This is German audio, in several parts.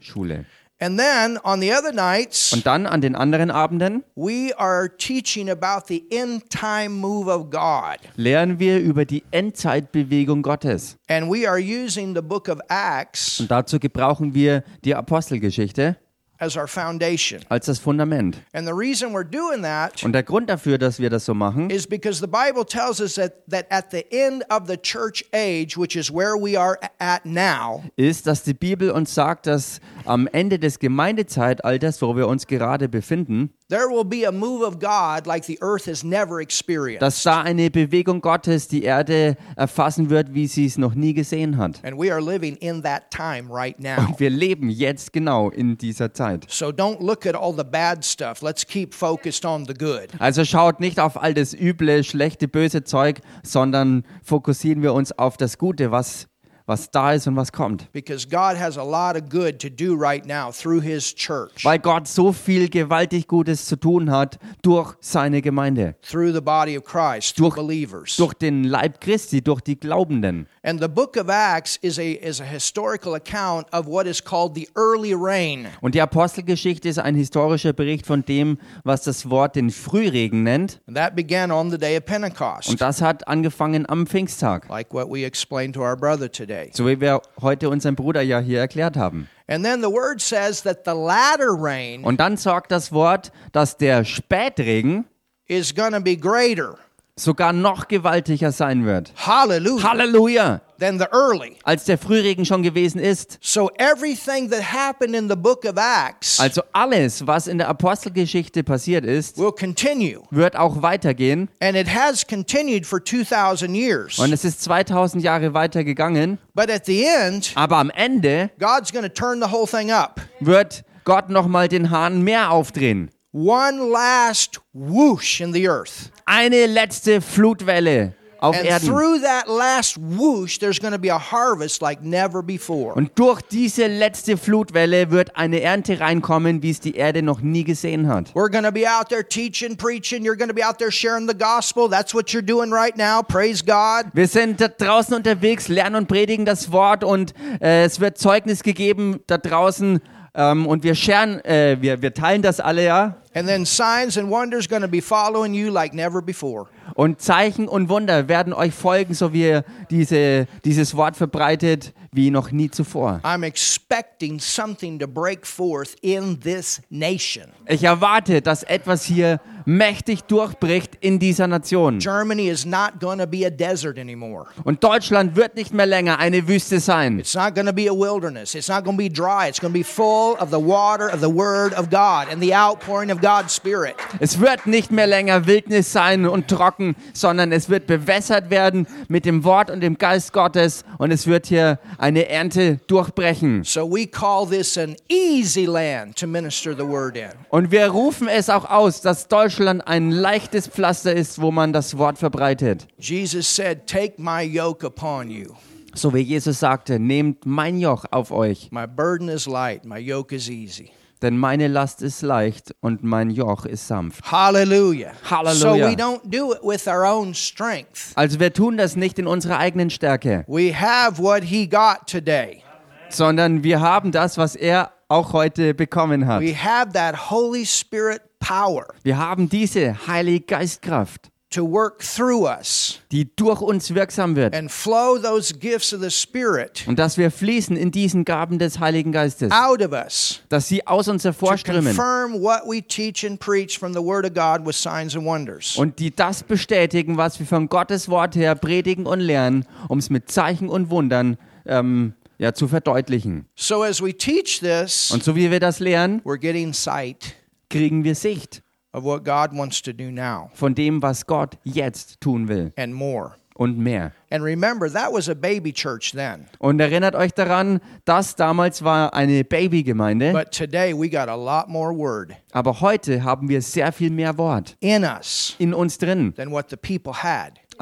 Schule. And then on the other nights, Und dann an den anderen Abenden we are teaching about the end time move of God. lernen wir über die Endzeitbewegung Gottes. And we are using the book of Acts Und dazu gebrauchen wir die Apostelgeschichte. Als das Fundament. And the reason we're doing that Und der Grund dafür, dass wir das so machen, is because the Bible tells us that, that at the end of the church age, which is where we are at now, ist, dass die Bibel uns sagt, dass am Ende des Gemeindezeitalters, wo wir uns gerade befinden, there will be a move of God like the earth has never experienced. dass da eine Bewegung Gottes die Erde erfassen wird, wie sie es noch nie gesehen hat. And we are living in that time right now. Und wir leben jetzt genau in dieser Zeit. So don't look at all the bad stuff. Let's keep focused on the good. Also schaut nicht auf all das üble, schlechte, böse Zeug, sondern fokussieren wir uns auf das Gute, was, was da ist und was kommt. Because God has a lot of good to do right now through His church, Weil Gott so viel gewaltig Gutes zu tun hat durch seine Gemeinde, through the body of Christ, through Durch- believers. durch den Leib Christi, durch die Glaubenden. And the book of Acts is a, is a historical account of what is called the early rain. Und die Apostelgeschichte ist ein historischer Bericht von dem, was das Wort den Frühregen nennt. And that began on the day of Pentecost, Und das hat angefangen am Pfingsttag, like what we explained to our brother today. So wie wir heute unserem Bruder ja hier erklärt haben. And then the word says that the latter rain Und dann sagt das Wort, dass der Spätregen is going to be greater. sogar noch gewaltiger sein wird. Hallelujah. Halleluja! Than the early. Als der Frühregen schon gewesen ist. So everything that happened in the book of Acts Also alles, was in der Apostelgeschichte passiert ist, will continue. wird auch weitergehen. And it has continued for 2,000 years. Und es ist 2000 Jahre weitergegangen. But at the end, Aber am Ende God's going to turn the whole thing up. wird Gott nochmal den Hahn mehr aufdrehen. One last whoosh in the earth. Eine letzte Flutwelle auf And Erden. through that last whoosh, there's going to be a harvest like never before. Und durch diese letzte Flutwelle wird eine Ernte reinkommen, wie es die Erde noch nie gesehen hat. We're going to be out there teaching, preaching. You're going to be out there sharing the gospel. That's what you're doing right now. Praise God. Wir sind da draußen unterwegs, lernen und predigen das Wort und äh, es wird Zeugnis gegeben da draußen ähm, und wir scheren, äh, wir, wir teilen das alle ja. And then signs and wonders going to be following you like never before. Und Zeichen und Wunder werden euch folgen, so wie ihr diese, dieses Wort verbreitet wie noch nie zuvor. I'm expecting something to break forth in this nation. Ich erwarte, dass etwas hier mächtig durchbricht in dieser Nation. Germany is not going to be a desert anymore. Und Deutschland wird nicht mehr länger eine Wüste sein. It's not going to be a wilderness. It's not going to be dry. It's going to be full of the water of the Word of God and the outpouring of God's Spirit. Es wird nicht mehr länger Wildnis sein und trocken, sondern es wird bewässert werden mit dem Wort und dem Geist Gottes und es wird hier eine Ernte durchbrechen. So we call this an easy land to minister the Word in. Und wir rufen es auch aus, dass Deutschland ein leichtes Pflaster ist, wo man das Wort verbreitet. Jesus said, Take my yoke upon you. So wie Jesus sagte, nehmt mein Joch auf euch, My burden is light, my yoke is easy. Denn meine Last ist leicht und mein Joch ist sanft. Hallelujah. Hallelujah. So we don't do it with our own strength. Also wir tun das nicht in unserer eigenen Stärke, We have what he got today. sondern wir haben das, was er auch heute bekommen hat. We have that Holy Spirit power Wir haben diese Heilige Geistkraft, to work through us die durch uns wirksam wird. and flow those gifts of the Spirit Und dass wir fließen in diesen Gaben des Heiligen Geistes, out of us dass sie aus uns hervorströmen confirm what we teach and preach from the Word of God with signs and wonders. und die das bestätigen, was wir von Gottes Wort her predigen und lernen, um es mit Zeichen und Wundern ähm, ja, zu verdeutlichen. So as we teach this, Und so wie wir das lernen, we're getting sight kriegen wir Sicht von dem, was Gott jetzt tun will and more. und mehr. And remember, that was a baby church then. Und erinnert euch daran, das damals war eine Babygemeinde, But today we got a lot more word aber heute haben wir sehr viel mehr Wort in uns drin,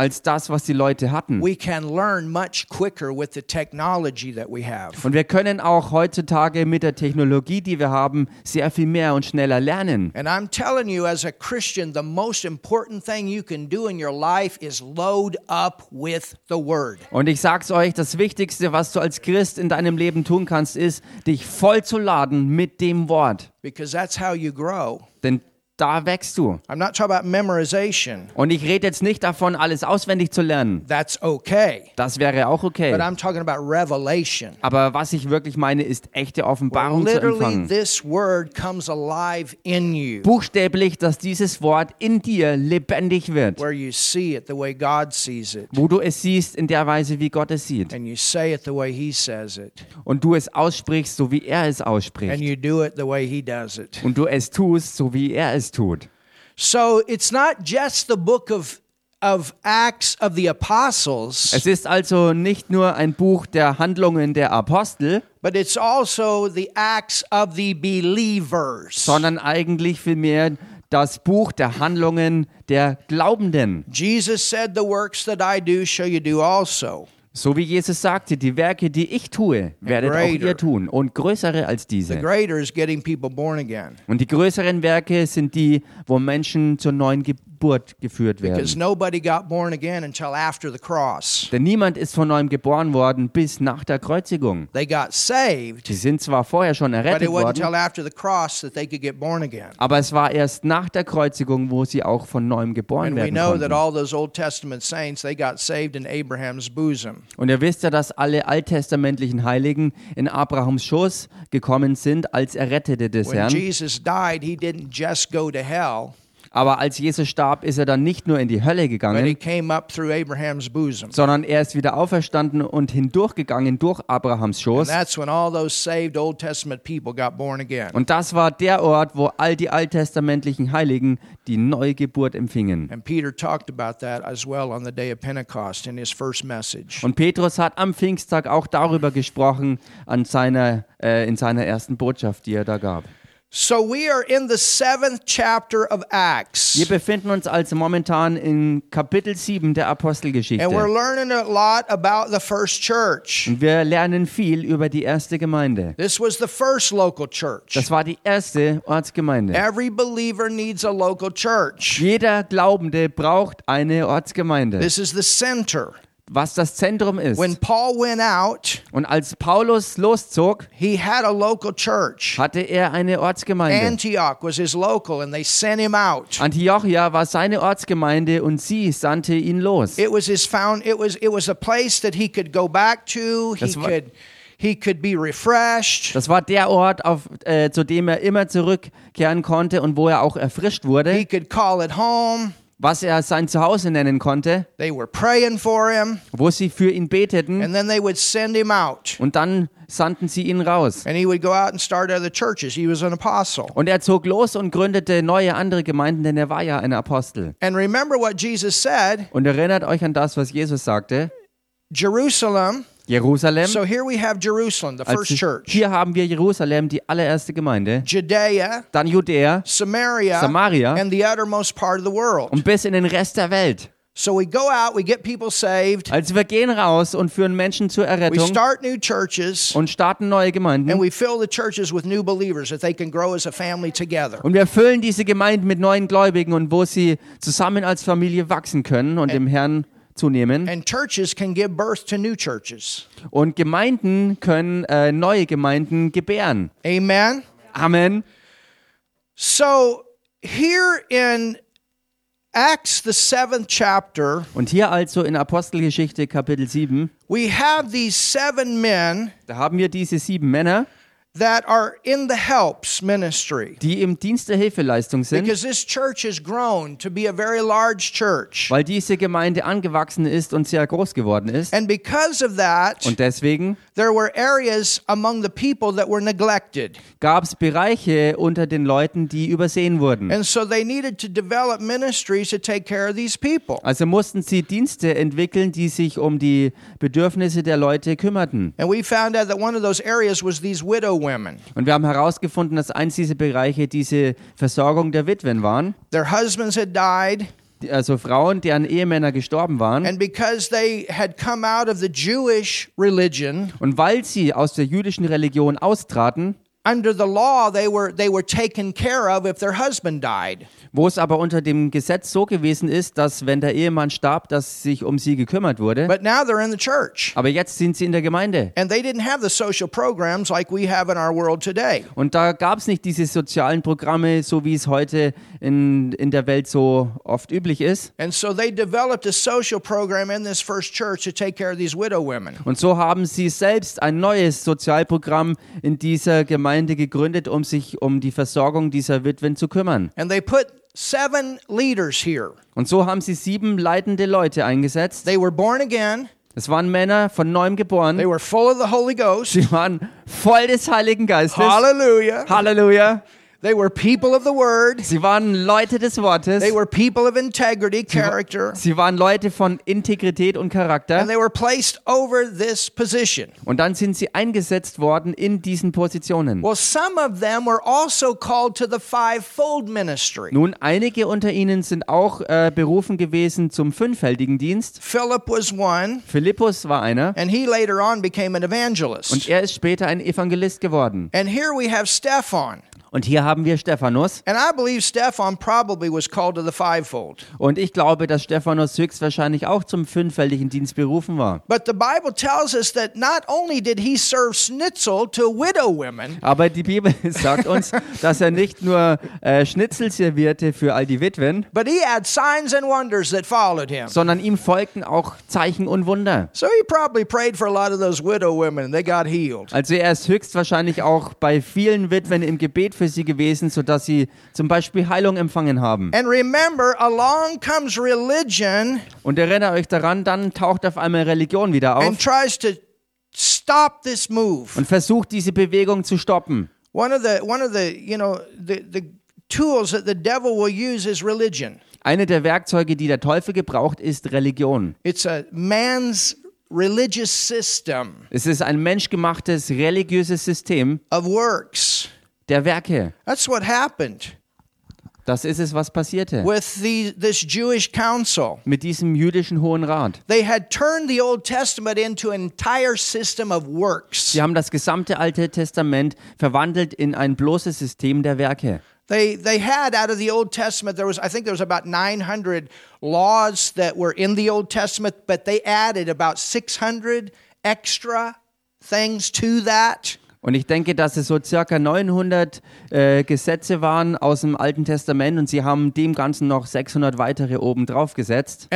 als das, was die Leute hatten. We can learn much quicker with the technology that we have. Und wir können auch heutzutage mit der Technologie, die wir haben, sehr viel mehr und schneller lernen. And I'm telling you, as a Christian, the most important thing you can do in your life is load up with the Word. Und ich sag's euch, das Wichtigste, was du als Christ in deinem Leben tun kannst, ist, dich voll zu laden mit dem Wort. Because that's how you grow. Denn da wächst du. I'm not talking about memorization. Und ich rede jetzt nicht davon, alles auswendig zu lernen. That's okay. Das wäre auch okay. But I'm talking about revelation. Aber was ich wirklich meine, ist echte Offenbarung zu Literally, empfangen. this word comes alive in you, Buchstäblich, dass dieses Wort in dir lebendig wird. where you see it the way God sees it, Wo du es siehst in der Weise, wie Gott es sieht. and you say it the way He says it, Und du es aussprichst, so wie er es and ausspricht. you do it the way He does it. Und du es tust, so wie er es tut. So it's not just the book of of Acts of the Apostles, Es ist also nicht nur ein Buch der Handlungen der Apostel, but it's also the Acts of the believers. sondern eigentlich vielmehr das Buch der Handlungen der Glaubenden. Jesus said, "The works that I do shall you do also." So wie Jesus sagte, die Werke, die ich tue, werdet auch ihr tun. Und größere als diese. Und die größeren Werke sind die, wo Menschen zur neuen Geburt geführt Because werden. nobody got born again until after the cross. Denn niemand ist von neuem geboren worden bis nach der Kreuzigung. They got saved, Sie sind zwar vorher schon errettet worden, until after the cross that they could get born again. aber es war erst nach der Kreuzigung, wo sie auch von neuem geboren werden konnten. Und ihr wisst ja, dass alle alttestamentlichen Heiligen in Abrahams Schoß gekommen sind als Errettete des Herrn. Jesus died, he didn't just go to hell, Aber als Jesus starb, ist er dann nicht nur in die Hölle gegangen, sondern er ist wieder auferstanden und hindurchgegangen durch Abrahams Schoß. Und das war der Ort, wo all die alttestamentlichen Heiligen die Neugeburt empfingen. And Peter talked about that as well on the day of Pentecost in his first message. Und Petrus hat am Pfingsttag auch darüber gesprochen an seiner, äh, in seiner ersten Botschaft, die er da gab. So we are in the seventh chapter of Acts. Wir befinden uns also momentan in Kapitel 7 der And we're Apostelgeschichte. learning a lot about the first church. Und wir lernen viel über die erste Gemeinde. This was the first local church. Das war die erste Ortsgemeinde. Every believer needs a local church. Jeder Glaubende braucht eine Ortsgemeinde, This is the center. Was das Zentrum ist. When Paul went out, Und als Paulus loszog, he had a local church. hatte er eine Ortsgemeinde. Antioch was his local, and they sent him out. Antiochia war seine Ortsgemeinde und sie sandte ihn los. It was his found. It was it was a place that he could go back to. He Das war- could he could be refreshed. Das war der Ort, auf, äh, zu dem er immer zurückkehren konnte und wo er auch erfrischt He wurde, could call it home. Was er sein Zuhause nennen konnte, They were praying for him, wo sie für ihn beteten and then they would send him out. und dann sandten sie ihn raus. And he would go out and start other churches. He was an apostle. Und er zog los und gründete neue andere Gemeinden, denn er war ja ein Apostel. And remember what Jesus said Und erinnert euch an das, was Jesus sagte. Jerusalem. Jerusalem. So here we have Jerusalem, the first Also church. hier haben wir Jerusalem, die allererste Gemeinde. Judea, Dann Judäa Samaria, Samaria. and the uttermost part of the world. und bis in den Rest der Welt. So we go out, we get people saved, Also wir gehen raus und führen Menschen zur we Errettung start new churches, und starten neue Gemeinden. and we fill the churches with new believers that they can grow as a family together. Und wir füllen diese Gemeinden mit neuen Gläubigen und wo sie zusammen als Familie wachsen können und dem Herrn zunehmen. And churches can give birth to new churches. Und Gemeinden können äh, neue Gemeinden gebären. Amen. Amen. So here in Acts, the seventh chapter, Und hier also in Apostelgeschichte Kapitel 7, we have these seven men da haben wir diese sieben Männer, that are in the helps ministry. die im Dienst der Hilfeleistung sind, Because this church has grown to be a very large church. weil diese Gemeinde angewachsen ist und sehr groß geworden ist. And because of that, Und deswegen there were areas among the people that were neglected. gab es Bereiche unter den Leuten, die übersehen wurden. And so they needed to develop ministries to take care of these people. Also mussten sie Dienste entwickeln, die sich um die Bedürfnisse der Leute kümmerten. And we found out that one of those areas was these widow women. Und wir haben herausgefunden, dass eins dieser Bereiche diese Versorgung der Witwen waren. Their husbands had died, die- also Frauen, deren Ehemänner gestorben waren. And because they had come out of the Jewish religion, Und weil sie aus der jüdischen Religion austraten, under the law they were they were taken care of if their husband died. wo es aber unter dem Gesetz so gewesen ist, dass wenn der Ehemann starb, dass sich um sie gekümmert wurde. But now they're in the church. Aber jetzt sind sie in der Gemeinde. And they didn't have the social programs like we have in our world today. Und da gab es nicht diese sozialen Programme, so wie es heute in, in der Welt so oft üblich ist. And so they developed a social program in this first church to take care of these widow women. Und so haben sie selbst ein neues Sozialprogramm in dieser Gemeinde gegründet, um sich um die Versorgung dieser Witwen zu kümmern. And they put seven leaders here. Und so haben sie sieben leitende Leute eingesetzt. They were born again, Es waren Männer von neuem they geboren. were full of the Holy Ghost. Sie waren voll des Heiligen Geistes. Hallelujah. Halleluja. They were people of the word. Sie waren Leute des Wortes. They were people of integrity, character, Sie waren Leute von Integrität und Charakter. and they were placed over this position. Und dann sind sie eingesetzt worden in diesen Positionen. Well, some of them were also called to the fivefold ministry. Nun, einige unter ihnen sind auch äh, berufen gewesen zum fünffältigen Dienst. Philip was one, Philippus war einer and he later on became an und evangelist. er ist später ein Evangelist geworden. And here we have Stephan. Und hier haben wir Stephanus. And I believe Stephan probably was called to the fivefold. Und ich glaube, dass Stephanus höchstwahrscheinlich auch zum fünffältigen Dienst berufen war. But the Bible tells us that not only did he serve schnitzel to widow women, Aber die Bibel sagt uns, dass er nicht nur äh, Schnitzel servierte für all die Witwen, but he had signs and wonders that followed him. sondern ihm folgten auch Zeichen und Wunder. So he probably prayed for a lot of those widow women and they got healed. Also er ist höchstwahrscheinlich auch bei vielen Witwen im Gebet für sie gewesen, sodass sie zum Beispiel Heilung empfangen haben. And remember, along comes religion Und erinnert euch daran, dann taucht auf einmal Religion wieder and auf tries to stop this move. und versucht diese Bewegung zu stoppen. One of the one of the, you know, the, the tools that the devil will use is religion. Eine der Werkzeuge, die der Teufel gebraucht, ist Religion. It's a man's religious system Es ist ein menschgemachtes religiöses System of works. Der Werke. That's what happened Das ist es, was passierte with the, this Jewish council. mit diesem jüdischen Hohen Rat. They had turned the Old Testament into an entire system of works. Sie haben das gesamte Alte Testament verwandelt in ein bloßes System der Werke. They, they had out of the Old Testament, there was, I think there was about 900 laws that were in the Old Testament, but they added about 600 extra things to that. Und ich denke, dass es so circa 900 äh, Gesetze waren aus dem Alten Testament und sie haben dem Ganzen noch 600 weitere oben drauf gesetzt.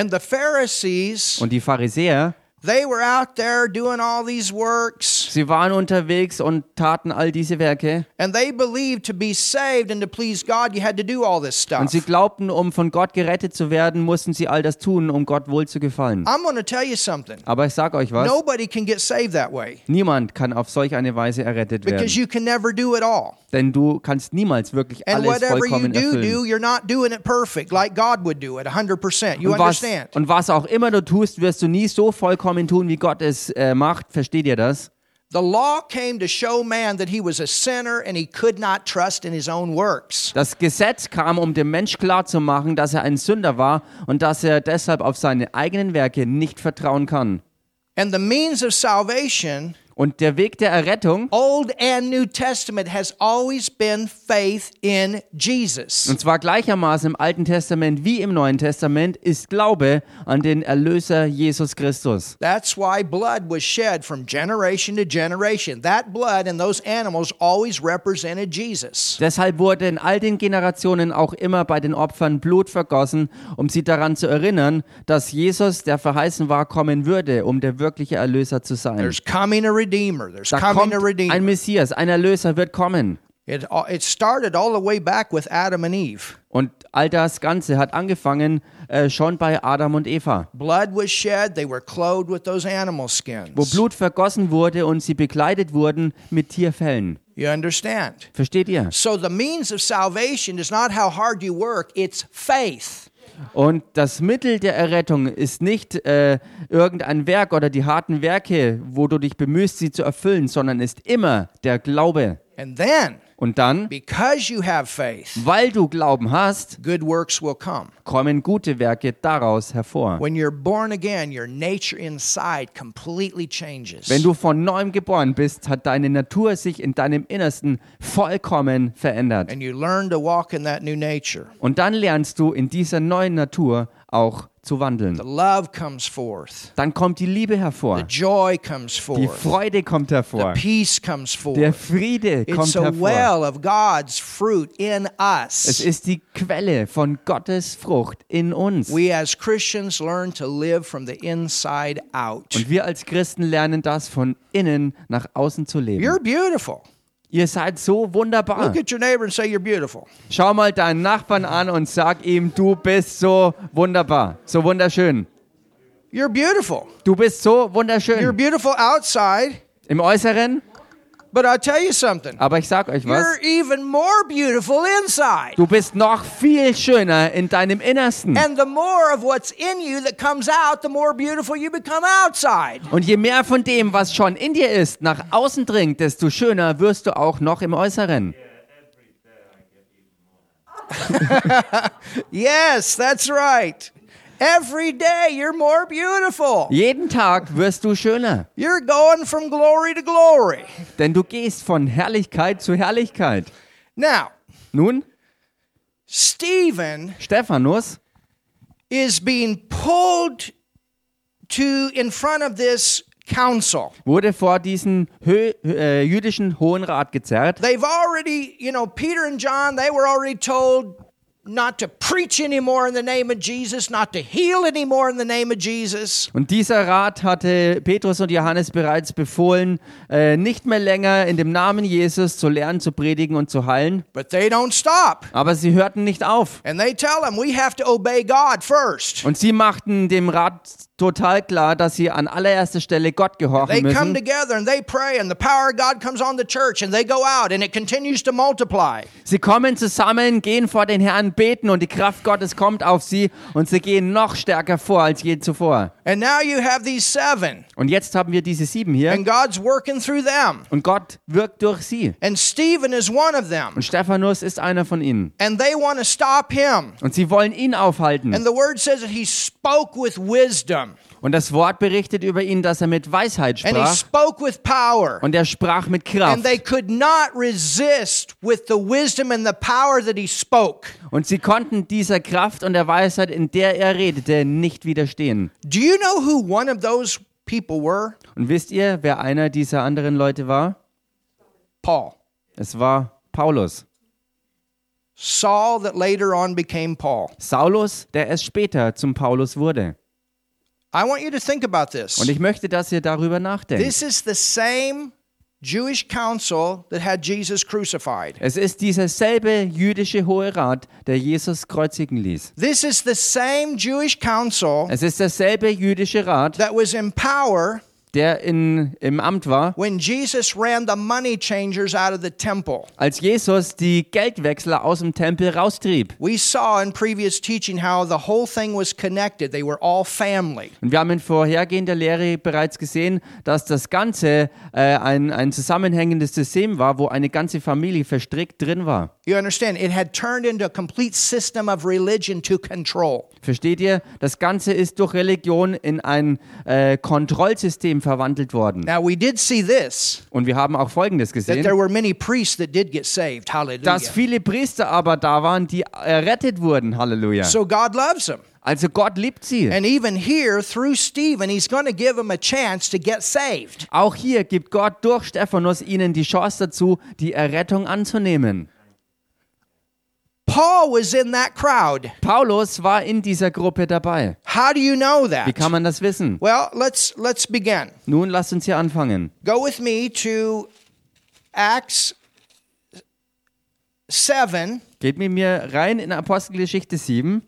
Und die Pharisäer, they were out there doing all these works, sie waren unterwegs und taten all diese Werke. and they believed to be saved and to please God, you had to do all this Und stuff. sie glaubten, um von Gott gerettet zu werden, mussten sie all das tun, um Gott wohl zu gefallen. I'm going to tell you something. Aber ich sag euch was, Nobody can get saved that way niemand kann auf solch eine Weise errettet werden. because you can never do it all. Denn du kannst niemals wirklich And alles whatever you vollkommen do, do, you're not doing it perfect like God would do it 100%. You Und was, understand? und was auch immer du tust, wirst du nie so vollkommen tun, wie Gott es äh, macht. Versteht ihr das? The law came to show man that he was a sinner and he could not trust in his own works. Das Gesetz kam, um dem Mensch klarzumachen, dass er ein Sünder war und dass er deshalb auf seine eigenen Werke nicht vertrauen kann. And the means of salvation, Und der Weg der Errettung, Old and New Testament, has always been faith in Jesus. und zwar gleichermaßen im Alten Testament wie im Neuen Testament, ist Glaube an den Erlöser Jesus Christus. That's why blood was shed from generation to generation. That blood and those animals always represented Jesus. Deshalb wurde in all den Generationen auch immer bei den Opfern Blut vergossen, um sie daran zu erinnern, dass Jesus, der verheißen war, kommen würde, um der wirkliche Erlöser zu sein. There's coming a Redeemer. There's Da coming kommt a Redeemer. ein Messias, ein Erlöser wird kommen. It, it started all the way back with Adam and Eve. Und all das Ganze hat angefangen äh, schon bei Adam und Eva, Blood was shed, they were clothed with those animal skins. wo Blut vergossen wurde und sie bekleidet wurden mit Tierfellen. You understand? Versteht ihr? So the means of salvation is not how hard you work, it's faith. Und das Mittel der Errettung ist nicht äh, irgendein Werk oder die harten Werke, wo du dich bemühst, sie zu erfüllen, sondern ist immer der Glaube. And then, Und dann, because you have faith, weil du Glauben hast, good works will come. kommen gute Werke daraus hervor. When you're born again, your nature inside completely changes. Wenn du von neuem geboren bist, hat deine Natur sich in deinem Innersten vollkommen verändert. And you learn to walk in that new nature. Und dann lernst du in dieser neuen Natur auch zu wandeln. Dann kommt die Liebe hervor. Die. Freude kommt hervor. Der. Friede kommt hervor. Es ist die Quelle von Gottes Frucht in uns. Und wir als Christen lernen das von innen nach außen zu leben. You're beautiful. Ihr seid so wunderbar. Look at your neighbor and say you're beautiful. Schau mal deinen Nachbarn an und sag ihm, du bist so wunderbar, so wunderschön. You're beautiful. Du bist so You're wunderschön. beautiful outside, Im Äußeren, but I'll tell you something. aber ich sag euch was, You're even more beautiful inside. du bist noch viel schöner in deinem Innersten. And the more of what's in you that comes out, the more beautiful you become outside. Und je mehr von dem, was schon in dir ist, nach außen dringt, desto schöner wirst du auch noch im Äußeren. Yes, that's right. Every day you're more beautiful. Jeden Tag wirst du schöner, You're going from glory to glory. denn du gehst von Herrlichkeit zu Herrlichkeit. Now, Nun, Stephen Stephanus is being pulled to in front of this council. wurde vor diesen Hö äh, jüdischen Hohen Rat gezerrt. They've already, you know, Peter and John, they were already told not to preach anymore in the name of Jesus, not to heal anymore in the name of Jesus. Und dieser Rat hatte Petrus und Johannes bereits befohlen, äh, nicht mehr länger in dem Namen Jesus zu lernen, zu predigen und zu heilen. But they don't stop. Aber sie hörten nicht auf. And they tell them we have to obey God first. Und sie machten dem Rat total klar, dass sie an allererster Stelle Gott They gehorchen come müssen. together and they pray, and the power of God comes on the church, and they go out, and it continues to multiply. Sie kommen zusammen, gehen vor den Herrn, beten und die Kraft Gottes kommt auf sie und sie gehen noch stärker vor als je zuvor. And now you have these seven, Und jetzt haben wir diese sieben hier and God's working through them. und Gott wirkt durch sie. And Stephen is one of them, Und Stephanus ist einer von ihnen. and they want to stop him. Und sie wollen ihn aufhalten. And the word says that he spoke with wisdom, Und das Wort berichtet über ihn, dass er mit Weisheit and he sprach spoke with power. und er sprach mit Kraft. And they could not resist with the wisdom and the power that he spoke. Und sie konnten dieser Kraft und der Weisheit, in der er redete, nicht widerstehen. Do you know who one of those people were? Und wisst ihr, wer einer dieser anderen Leute war? Paul. Es war Paulus. Saul, that later on became Paul. Saulus, der erst später zum Paulus wurde. I want you to think about this. Und ich möchte, dass ihr darüber nachdenkt. This is the same Jewish council that had Jesus crucified. Es ist dieser selbe jüdische Hohe Rat, der Jesus kreuzigen ließ. This is the same Jewish council Es ist derselbe jüdische Rat, that was in power der in, im Amt war, when Jesus ran the money changers out of the temple. als Jesus die Geldwechsler aus dem Tempel raustrieb. We saw in previous teaching how the whole thing was connected. They were all family. Und wir haben in vorhergehender Lehre bereits gesehen, dass das Ganze äh, ein, ein zusammenhängendes System war, wo eine ganze Familie verstrickt drin war. You understand? It had turned into a complete system of religion to control. Versteht ihr? Das Ganze ist durch Religion in ein äh, Kontrollsystem verwandelt worden. Now, we did see this Und wir haben auch Folgendes that there gesehen, were many priests that did get saved. Hallelujah. dass viele Priester aber da waren, die errettet wurden. Halleluja. So God loves them. Also Gott liebt sie. And even here, through Stephen, he's going to give them a chance to get saved. Auch hier gibt Gott durch Stephanus ihnen die Chance dazu, die Errettung anzunehmen. Paul was in that crowd. Paulus war in dieser Gruppe dabei. How do you know Wie that? kann man das wissen? Well, let's let's begin. Nun lasst uns hier anfangen. Go with me to Acts 7 Geht mit mir rein in Apostelgeschichte 7.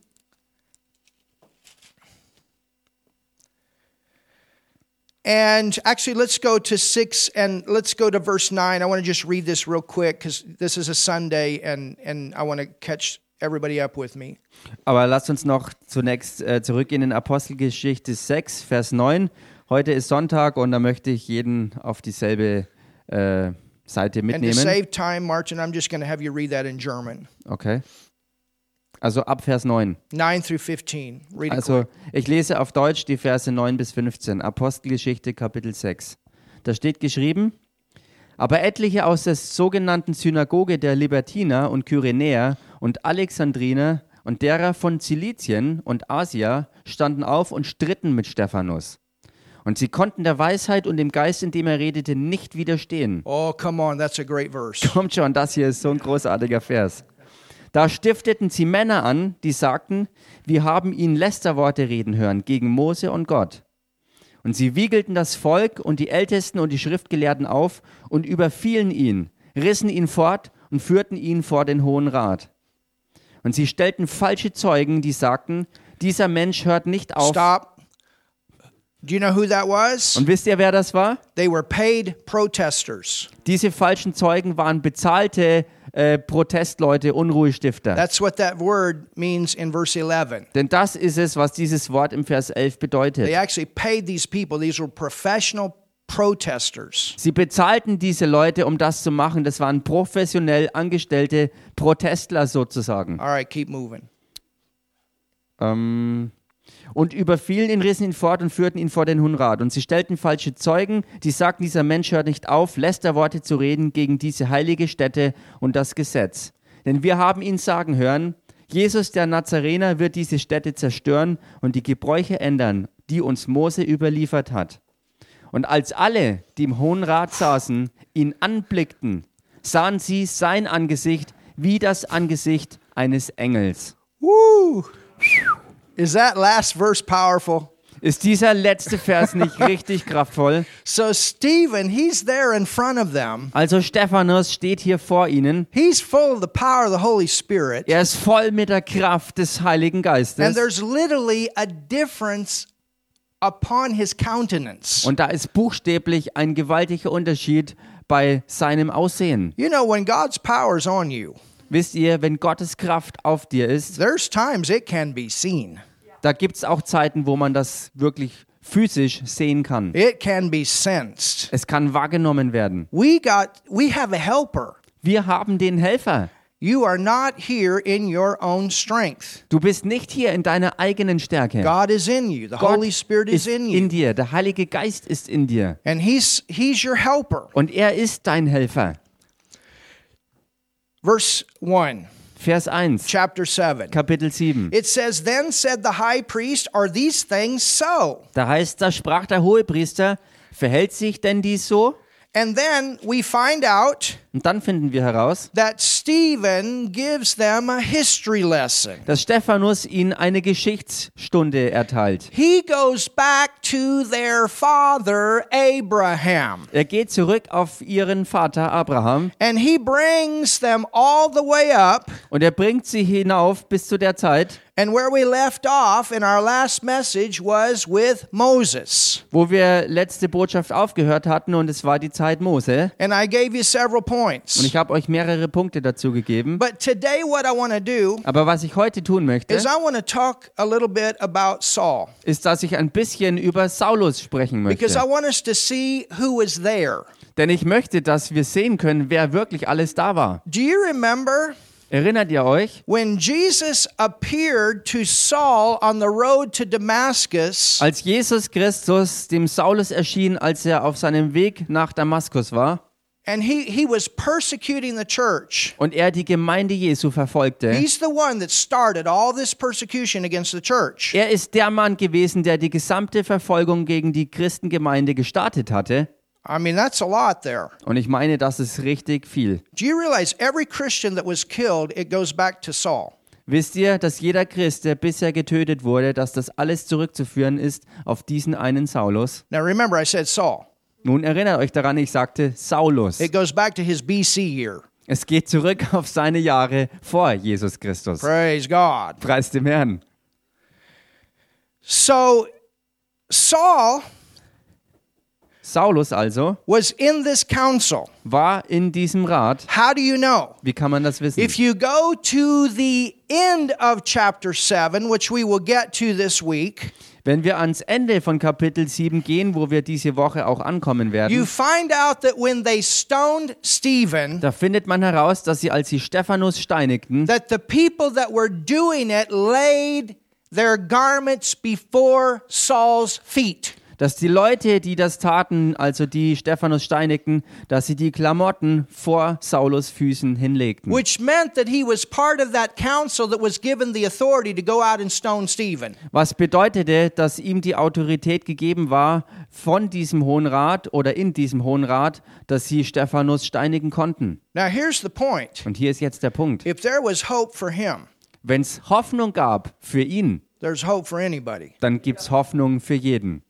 And actually, let's go to six and let's go to verse nine. I want to just read this real quick because this is a Sunday and, and I want to catch everybody up with me. Aber lasst uns noch zunächst äh, zurückgehen in Apostelgeschichte 6, Vers 9. Heute ist Sonntag und da möchte ich jeden auf dieselbe, äh, Seite And to mitnehmen. save time, Martin, I'm just going to have you read that in German. Okay. Also ab Vers 9. 9 through 15. Read it Also quick. ich lese auf Deutsch die Verse 9 bis 15, Apostelgeschichte Kapitel 6. Da steht geschrieben, aber etliche aus der sogenannten Synagoge der Libertiner und Kyrenäer und Alexandriner und derer von Zilizien und Asia standen auf und stritten mit Stephanus. Und sie konnten der Weisheit und dem Geist, in dem er redete, nicht widerstehen. Oh, come on. That's a great verse. Kommt schon, das hier ist so ein großartiger Vers. Da stifteten sie Männer an, die sagten, wir haben ihn Lästerworte reden hören gegen Mose und Gott. Und sie wiegelten das Volk und die Ältesten und die Schriftgelehrten auf und überfielen ihn, rissen ihn fort und führten ihn vor den Hohen Rat. Und sie stellten falsche Zeugen, die sagten, dieser Mensch hört nicht auf. Stop. Do you know who that was? Und wisst ihr, wer das war? They were paid protesters. Diese falschen Zeugen waren bezahlte äh, Protestleute, Unruhestifter. That's what that word means in verse 11. Denn das ist es, was dieses Wort im Vers 11 bedeutet. They actually paid these people, these were professional protesters. Sie bezahlten diese Leute, um das zu machen. Das waren professionell angestellte Protestler sozusagen. All right, keep moving. Ähm, und überfielen ihn, rissen ihn fort und führten ihn vor den Hohen Rat. Und sie stellten falsche Zeugen, die sagten, dieser Mensch hört nicht auf, Lästerworte zu reden gegen diese heilige Stätte und das Gesetz. Denn wir haben ihn sagen hören, Jesus der Nazarener wird diese Stätte zerstören und die Gebräuche ändern, die uns Mose überliefert hat. Und als alle, die im Hohen Rat saßen, ihn anblickten, sahen sie sein Angesicht wie das Angesicht eines Engels. Woo! Is that last verse powerful? Ist dieser letzte Vers nicht richtig kraftvoll? So Stephen, he's there in front of them. Also Stephanus steht hier vor ihnen. He's full of the power of the Holy Spirit. Er ist voll mit der Kraft des Heiligen And Geistes. there's literally a difference upon his countenance. Und da ist buchstäblich ein gewaltiger Unterschied bei seinem Aussehen. You know, when God's power is on you, Wisst ihr, wenn Gottes Kraft auf dir ist, there's times it can be seen. da gibt es auch Zeiten, wo man das wirklich physisch sehen kann. It can be sensed. Es kann wahrgenommen werden. We got we have a helper. Wir haben den Helfer. You are not here in your own strength. Du bist nicht hier in deiner eigenen Stärke. God is in you. The Gott Holy Spirit is ist in you. in dir. Der Heilige Geist ist in dir. And he's he's your helper. Und er ist dein Helfer. Verse 1, Vers 1, chapter 7. Kapitel 7. It says, Then said the high priest, Are these things so? Da heißt, da sprach der Hohepriester, verhält sich denn dies so? And then we find out Und dann finden wir heraus, that Stephen gives them a history lesson. dass Stephanus ihnen eine Geschichtsstunde erteilt. He goes back to their father Abraham. Er geht zurück auf ihren Vater Abraham And he brings them all the way up. und er bringt sie hinauf bis zu der Zeit, And where we left off in our last message was with Moses. wo wir letzte Botschaft aufgehört hatten und es war die Zeit Mose. And I gave you several Und points. ich habe euch mehrere Punkte dazu gegeben. But today, what I want to do Aber was ich heute tun möchte, is I want to talk a little bit about Saul ist, dass ich ein bisschen über Saulus sprechen because I möchte. want us to see who was there. Denn ich möchte, dass wir sehen können, wer wirklich alles da war. Do you remember Erinnert ihr euch, when Jesus appeared to Saul on the road to Damascus? als Jesus Christus dem Saulus erschien, als er auf seinem Weg nach Damaskus war And he, he was persecuting the church. und er die Gemeinde Jesu verfolgte? He's the one that started all this persecution against the church. Er ist der Mann gewesen, der die gesamte Verfolgung gegen die Christengemeinde gestartet hatte. I mean, that's a lot there. Und ich meine, das ist richtig viel. Do you realize every Christian that was killed, it goes back to Saul? Wisst ihr, dass jeder Christ, der bisher getötet wurde, dass das alles zurückzuführen ist auf diesen einen Saulus? Now remember, I said Saul. Nun erinnert euch daran, ich sagte Saulus. It goes back to his BC year. Es geht zurück auf seine Jahre vor Jesus Christus. Praise God. Preis dem Herrn. So, Saul Saulus also was in this council. war in diesem Rat. How do you know? Wie kann man das wissen? If you go to the end of chapter 7, which we will get to this week, Wenn wir ans Ende von Kapitel 7 gehen, wo wir diese Woche auch ankommen you werden, find out that when they stoned Stephen, da findet man heraus, dass sie, als sie Stephanus steinigten, that the people that were doing it laid their garments before Saul's feet. Dass die Leute, die das taten, also die Stephanus steinigten, dass sie die Klamotten vor Saulus Füßen hinlegten. Which meant that he was part of that council that was given the authority to go out and stone Stephen. Was bedeutete, dass ihm die Autorität gegeben war von diesem Hohen Rat oder in diesem Hohen Rat, dass sie Stephanus steinigen konnten. Now, here's the point Und hier ist jetzt der Punkt. if there was hope for him, Wenn es Hoffnung gab für ihn, there's hope for anybody. dann gibt es Hoffnung für jeden.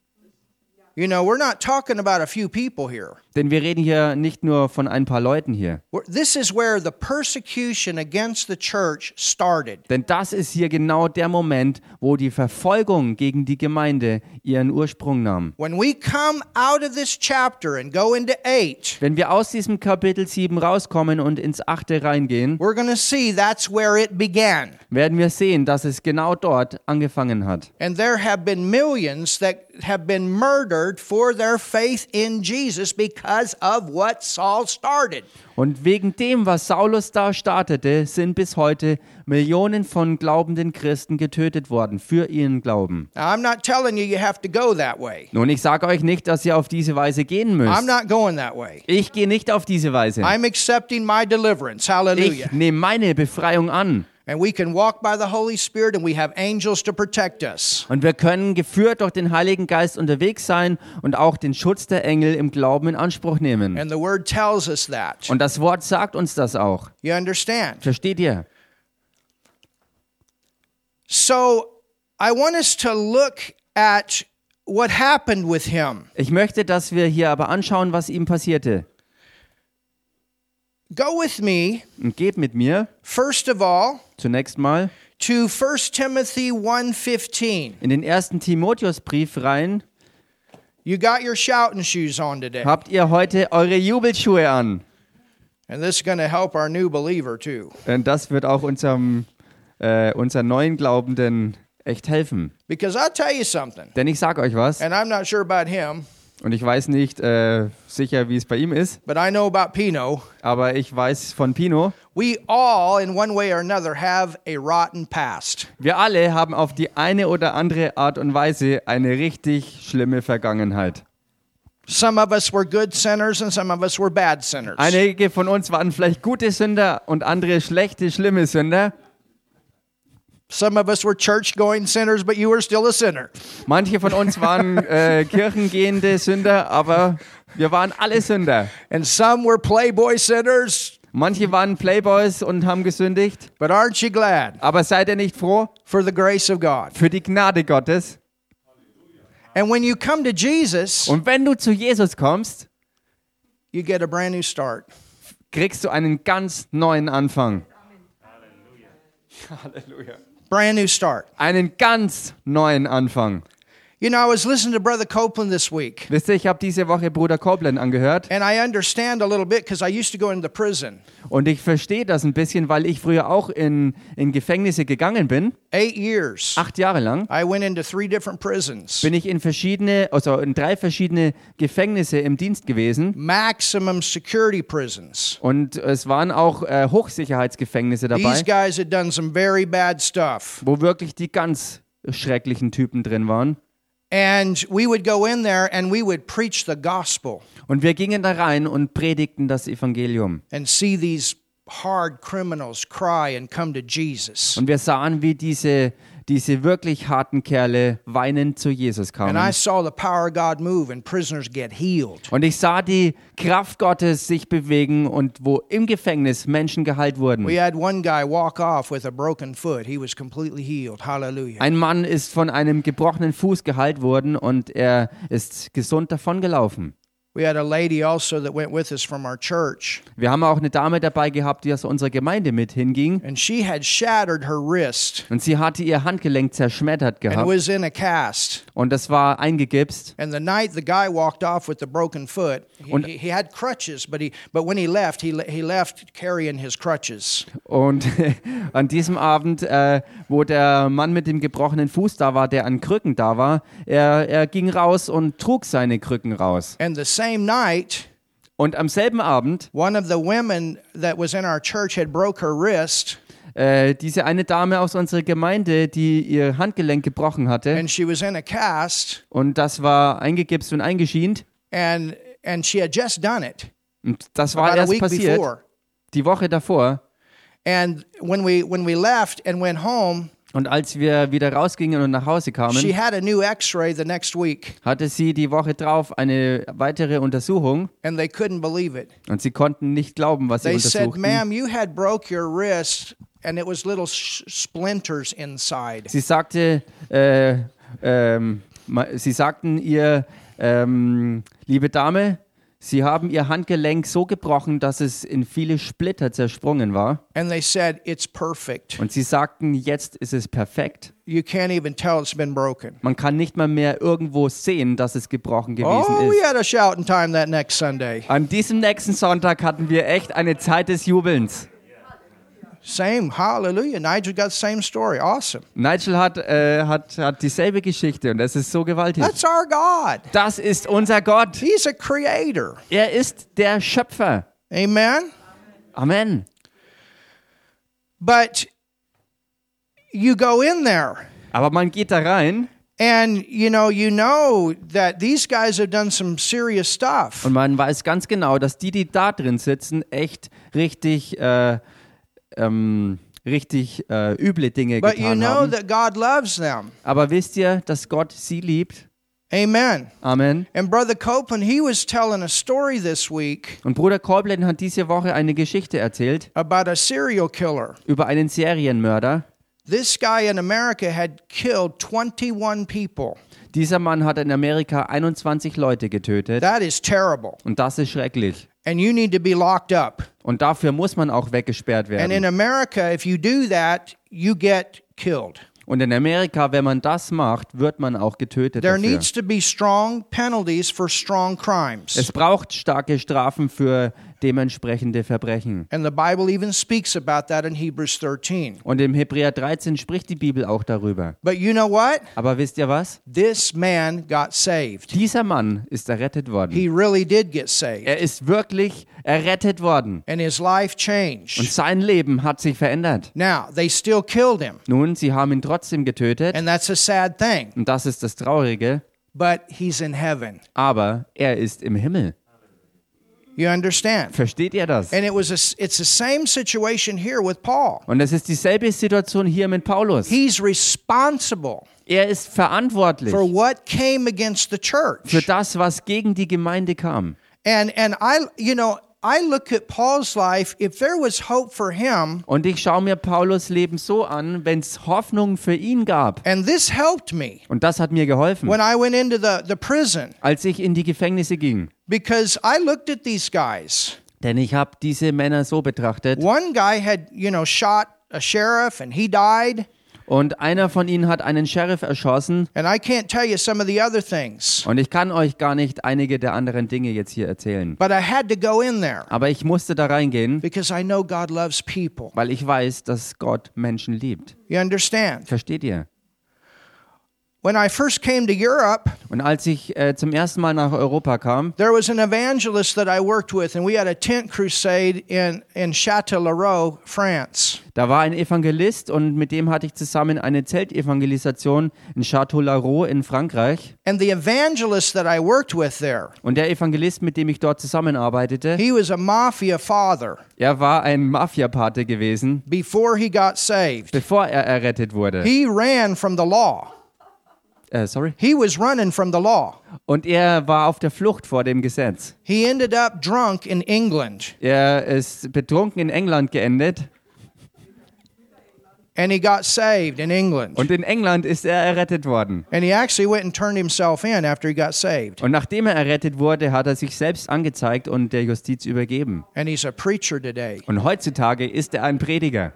You know, we're not talking about a few people here. Denn wir reden hier nicht nur von ein paar Leuten hier. This is where the persecution against the church started. Denn das ist hier genau der Moment, wo die Verfolgung gegen die Gemeinde ihren Ursprung nahm. When we come out of this chapter and go into 8, Wenn wir aus diesem Kapitel 7 rauskommen und ins 8. reingehen, we're going to see that's where it began. werden wir sehen, dass es genau dort angefangen hat. And there have been millions that have been murdered for their faith in Jesus because of what Saul started. Und wegen dem, was Saulus da startete, sind bis heute Millionen von glaubenden Christen getötet worden für ihren Glauben. Now, I'm not telling you you have to go that way. Nun, ich sage euch nicht, dass ihr auf diese Weise gehen müsst. I'm not going that way. Ich gehe nicht auf diese Weise. I'm accepting my deliverance. Hallelujah. Ich nehme meine Befreiung an. And we can walk by the Holy Spirit and we have angels to protect us. Und wir können geführt durch den Heiligen Geist unterwegs sein und auch den Schutz der Engel im Glauben in Anspruch nehmen. And the word tells us that. Und das Wort sagt uns das auch. You understand? Versteht ihr? So I want us to look at what happened with him. Ich möchte, dass wir hier aber anschauen, was ihm passierte. Go with me, Und geht mit mir first of all, zunächst mal to 1 Timothy 1:15. in den ersten Timotheusbrief rein. You got your shouting shoes on today. Habt ihr heute eure Jubelschuhe an? And this is going to help our new believer too. Denn das wird auch unserem, äh, unseren neuen Glaubenden echt helfen. Because I'll tell you something, Denn ich sage euch was, and I'm not sure about him, und ich weiß nicht äh, sicher, wie es bei ihm ist, but I know about Pino. aber ich weiß von Pino, We all, in one way or another, have a rotten past. wir alle haben auf die eine oder andere Art und Weise eine richtig schlimme Vergangenheit. Some of us were good sinners, and some of us were bad sinners. Einige von uns waren vielleicht gute Sünder und andere schlechte, schlimme Sünder. Some of us were church going sinners, but you were still a sinner. Manche von uns waren äh, kirchengehende Sünder, aber wir waren alle Sünder. And some were playboy sinners, Manche waren Playboys und haben gesündigt. but aren't you glad Aber seid ihr nicht froh for the grace of God? für die Gnade Gottes? And when you come to Jesus, Und wenn du zu Jesus kommst, you get a brand new start. kriegst du einen ganz neuen Anfang. Brand new start. Einen ganz neuen Anfang. You know, I was listening to Brother Copeland this week, Wisst ihr, ich habe diese Woche Bruder Koblen angehört and I understand a little bit because I used to go into prison. und ich verstehe das ein bisschen, weil ich früher auch in, in Gefängnisse gegangen bin. Eight years. Acht Jahre lang I went into three different prisons. bin ich in verschiedene, also in drei verschiedene Gefängnisse im Dienst gewesen. Maximum security prisons. Und es waren auch äh, Hochsicherheitsgefängnisse dabei, These guys had done some very bad stuff. wo wirklich die ganz schrecklichen Typen drin waren. And we would go in there and we would preach the gospel Und wir gingen da rein und predigten das Evangelium. and see these hard criminals cry and come to Jesus. Und wir sahen, wie diese, diese wirklich harten Kerle weinend zu Jesus And I kamen. saw the power of God move and prisoners get healed. Und ich sah die Kraft Gottes sich bewegen und wo im Gefängnis Menschen geheilt wurden. We had one guy walk off with a broken foot. He was completely healed. Hallelujah. Ein Mann ist von einem gebrochenen Fuß geheilt worden und er ist gesund davongelaufen. We had a lady also that went with us from our church, Wir haben auch eine Dame dabei gehabt, die aus unserer Gemeinde mit hinging. and she had shattered her wrist Und sie hatte ihr Handgelenk zerschmettert and gehabt. was in a cast. Und das war eingegipst. And the night the guy walked off with the broken foot, he, Und- he, he had crutches, but he but when he left, he le- he left carrying his crutches. Und an diesem Abend, äh, wo der Mann mit dem gebrochenen Fuß da war, der an Krücken da war, er, er ging raus und trug seine Krücken raus. And the same night, Und am selben Abend, one of the women that was in our church had broke her wrist, äh, diese eine Dame aus unserer Gemeinde, die ihr Handgelenk gebrochen hatte, and she was in a cast, und das war eingegipst und eingeschient. and and she had just done it Und das war about erst passiert, before. die Woche davor. And when we when we left and went home, Und als wir wieder rausgingen und nach Hause she kamen, had a new X-ray the next week, hatte sie die Woche drauf eine weitere Untersuchung and they couldn't believe it. und sie konnten nicht glauben, was sie They said, untersuchten. "Ma'am, you had broke your wrist, and it was little sh- splinters inside." Sie sagte, äh, ähm, ma- sie sagten ihr, ähm, liebe Dame, sie haben ihr Handgelenk so gebrochen, dass es in viele Splitter zersprungen war. And they said, "It's perfect. Und sie sagten, jetzt ist es perfekt. You can't even tell it's been broken." Man kann nicht mal mehr irgendwo sehen, dass es gebrochen gewesen Oh, we ist. had a time that next Sunday. An diesem nächsten Sonntag hatten wir echt eine Zeit des Jubelns. Same, hallelujah. Nigel got the same story. Awesome. Nigel hat, äh, hat, hat dieselbe Geschichte und das ist so gewaltig. That's our God. Das ist unser Gott. He's a creator. Er ist der Schöpfer. Amen. Amen. But you go in there Aber man geht da rein and you know, you know that these guys have done some serious stuff. und man weiß ganz genau, dass die, die da drin sitzen, echt richtig, äh, ähm, richtig äh, üble Dinge But you getan know haben. that God loves them. Aber wisst ihr, dass Gott sie liebt? Amen. Amen. And Brother Copeland, he was telling a story this week Und Bruder Kolblin hat diese Woche eine Geschichte erzählt about a serial killer. über einen Serienmörder. This guy in America had killed 21 people. Dieser Mann hat in Amerika 21 Leute getötet. That is terrible. Und das ist schrecklich. And you need to be locked up. Und dafür muss man auch weggesperrt And in werden. America, if you do that, you get killed. Und in Amerika, wenn man das macht, wird man auch getötet. There Dafür. needs to be strong penalties for strong crimes. Es braucht starke Strafen für dementsprechende Verbrechen. And the Bible even speaks about that in Hebrews 13. Und im Hebräer 13 spricht die Bibel auch darüber. But you know what? Aber wisst ihr was? This man got saved. Dieser Mann ist errettet worden. He really did get saved. Er ist wirklich errettet worden. And his life Und sein Leben hat sich verändert. Now, they still killed him. Nun, sie haben ihn trotzdem getötet. And that's a sad thing. Und das ist das Traurige. But he's in heaven. Aber er ist im Himmel. You understand? Versteht ihr das? And it was a, it's the same situation here with Paul. Und es ist dieselbe Situation hier mit Paulus. He's responsible Er ist verantwortlich for what came against the church. für das, was gegen die Gemeinde kam. And and I you know, I look at Paul's life, if there was hope for him, Und ich schaue mir Paulus Leben so an, wenn es Hoffnung für ihn gab. and this helped me Und das hat mir geholfen, when I went into the, the prison als ich in die Gefängnisse ging. because I looked at these guys. Denn ich habe diese Männer so betrachtet. One guy had, you know, shot a sheriff and he died. Und einer von ihnen hat einen Sheriff erschossen. And I can't tell you some of the other things, Und ich kann euch gar nicht einige der anderen Dinge jetzt hier erzählen. but I had to go in there Aber ich musste da reingehen, because I know God loves people. weil ich weiß, dass Gott Menschen liebt. You understand? Versteht ihr? When I first came to Europe, Und als ich äh, zum ersten Mal nach Europa kam, there was an evangelist that I worked with, and we had a tent crusade in, in Châtellerault, France. da war ein Evangelist und mit dem hatte ich zusammen eine Zeltevangelisation in Château-Larue in Frankreich. And the evangelist that I worked with there, Und der Evangelist, mit dem ich dort zusammenarbeitete, he was a mafia father er war ein Mafiapate gewesen, before he got saved. bevor er errettet wurde. He ran from the law. Äh, sorry. He was running from the law. Und er war auf der Flucht vor dem Gesetz. He ended up drunk in England. Er ist betrunken in England geendet And he got saved in England. Und in England ist er errettet worden. And he actually went and turned himself in after he got saved. Und nachdem er errettet wurde, hat er sich selbst angezeigt und der Justiz übergeben. And he's a preacher today. Und heutzutage ist er ein Prediger.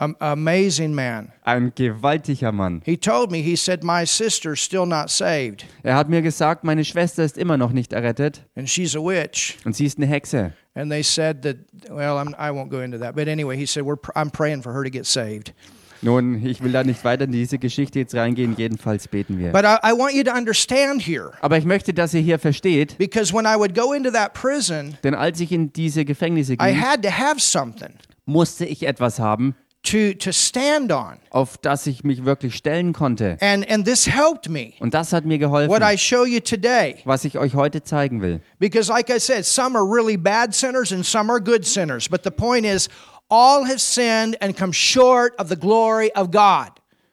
Am- amazing man. Ein gewaltiger Mann. He told me, he said, My sister's still not saved, Er hat mir gesagt, meine Schwester ist immer noch nicht errettet and she's a witch. und sie ist eine Hexe. And they said that, well, I'm, I won't go into that. But anyway, he said, We're, I'm praying for her to get saved. Nun, ich will da nicht weiter in diese Geschichte jetzt reingehen, jedenfalls beten wir. But I, I want you to understand here, Aber ich möchte, dass ihr hier versteht, because when I would go into that prison, denn als ich in diese Gefängnisse I ging, had to have something musste ich etwas haben, to, to stand on. auf das ich mich wirklich stellen konnte. And, and this helped me. Und das hat mir What geholfen, I show you today. was ich euch heute zeigen will. Because, like I said, some are really bad sinners and some are good sinners. But the point is, all have sinned and come short of the glory of God.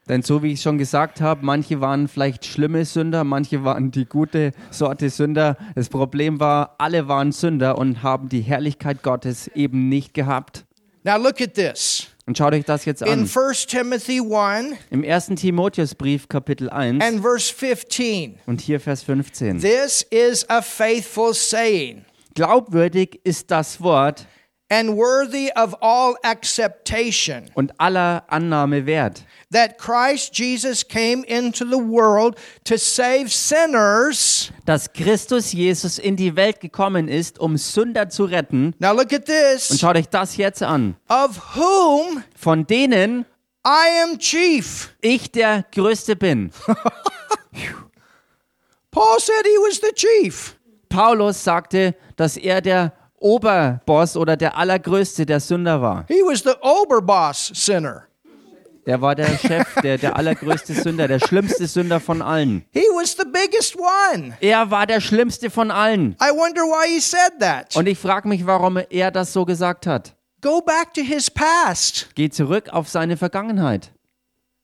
Denn so wie ich schon gesagt habe, manche waren vielleicht schlimme Sünder, manche waren die gute Sorte Sünder. Das Problem war, alle waren Sünder und haben die Herrlichkeit Gottes eben nicht gehabt. Now, look at this. Und schaut euch das jetzt In an. 1 Timothy 1 Im 1. Timotheusbrief Kapitel 1 and verse 15, und hier Vers 15. this is a faithful saying Glaubwürdig ist das Wort and worthy of all acceptation und aller Annahme wert, that Christ Jesus came into the world to save sinners. dass Christus Jesus in die Welt gekommen ist, um Sünder zu retten. Now, look at Und this schaut euch das jetzt an. of whom Von denen I am chief. ich der Größte bin. Paul said he was the chief. Paulus sagte, dass er der Oberboss oder der Allergrößte der Sünder war. He was the Oberboss sinner. Er war der Chef, der, der allergrößte Sünder, der schlimmste Sünder von allen. He was the biggest one. Er war der schlimmste von allen. I wonder why he said that. Und ich frage mich, warum er das so gesagt hat. Go back to his past. Geh zurück auf seine Vergangenheit.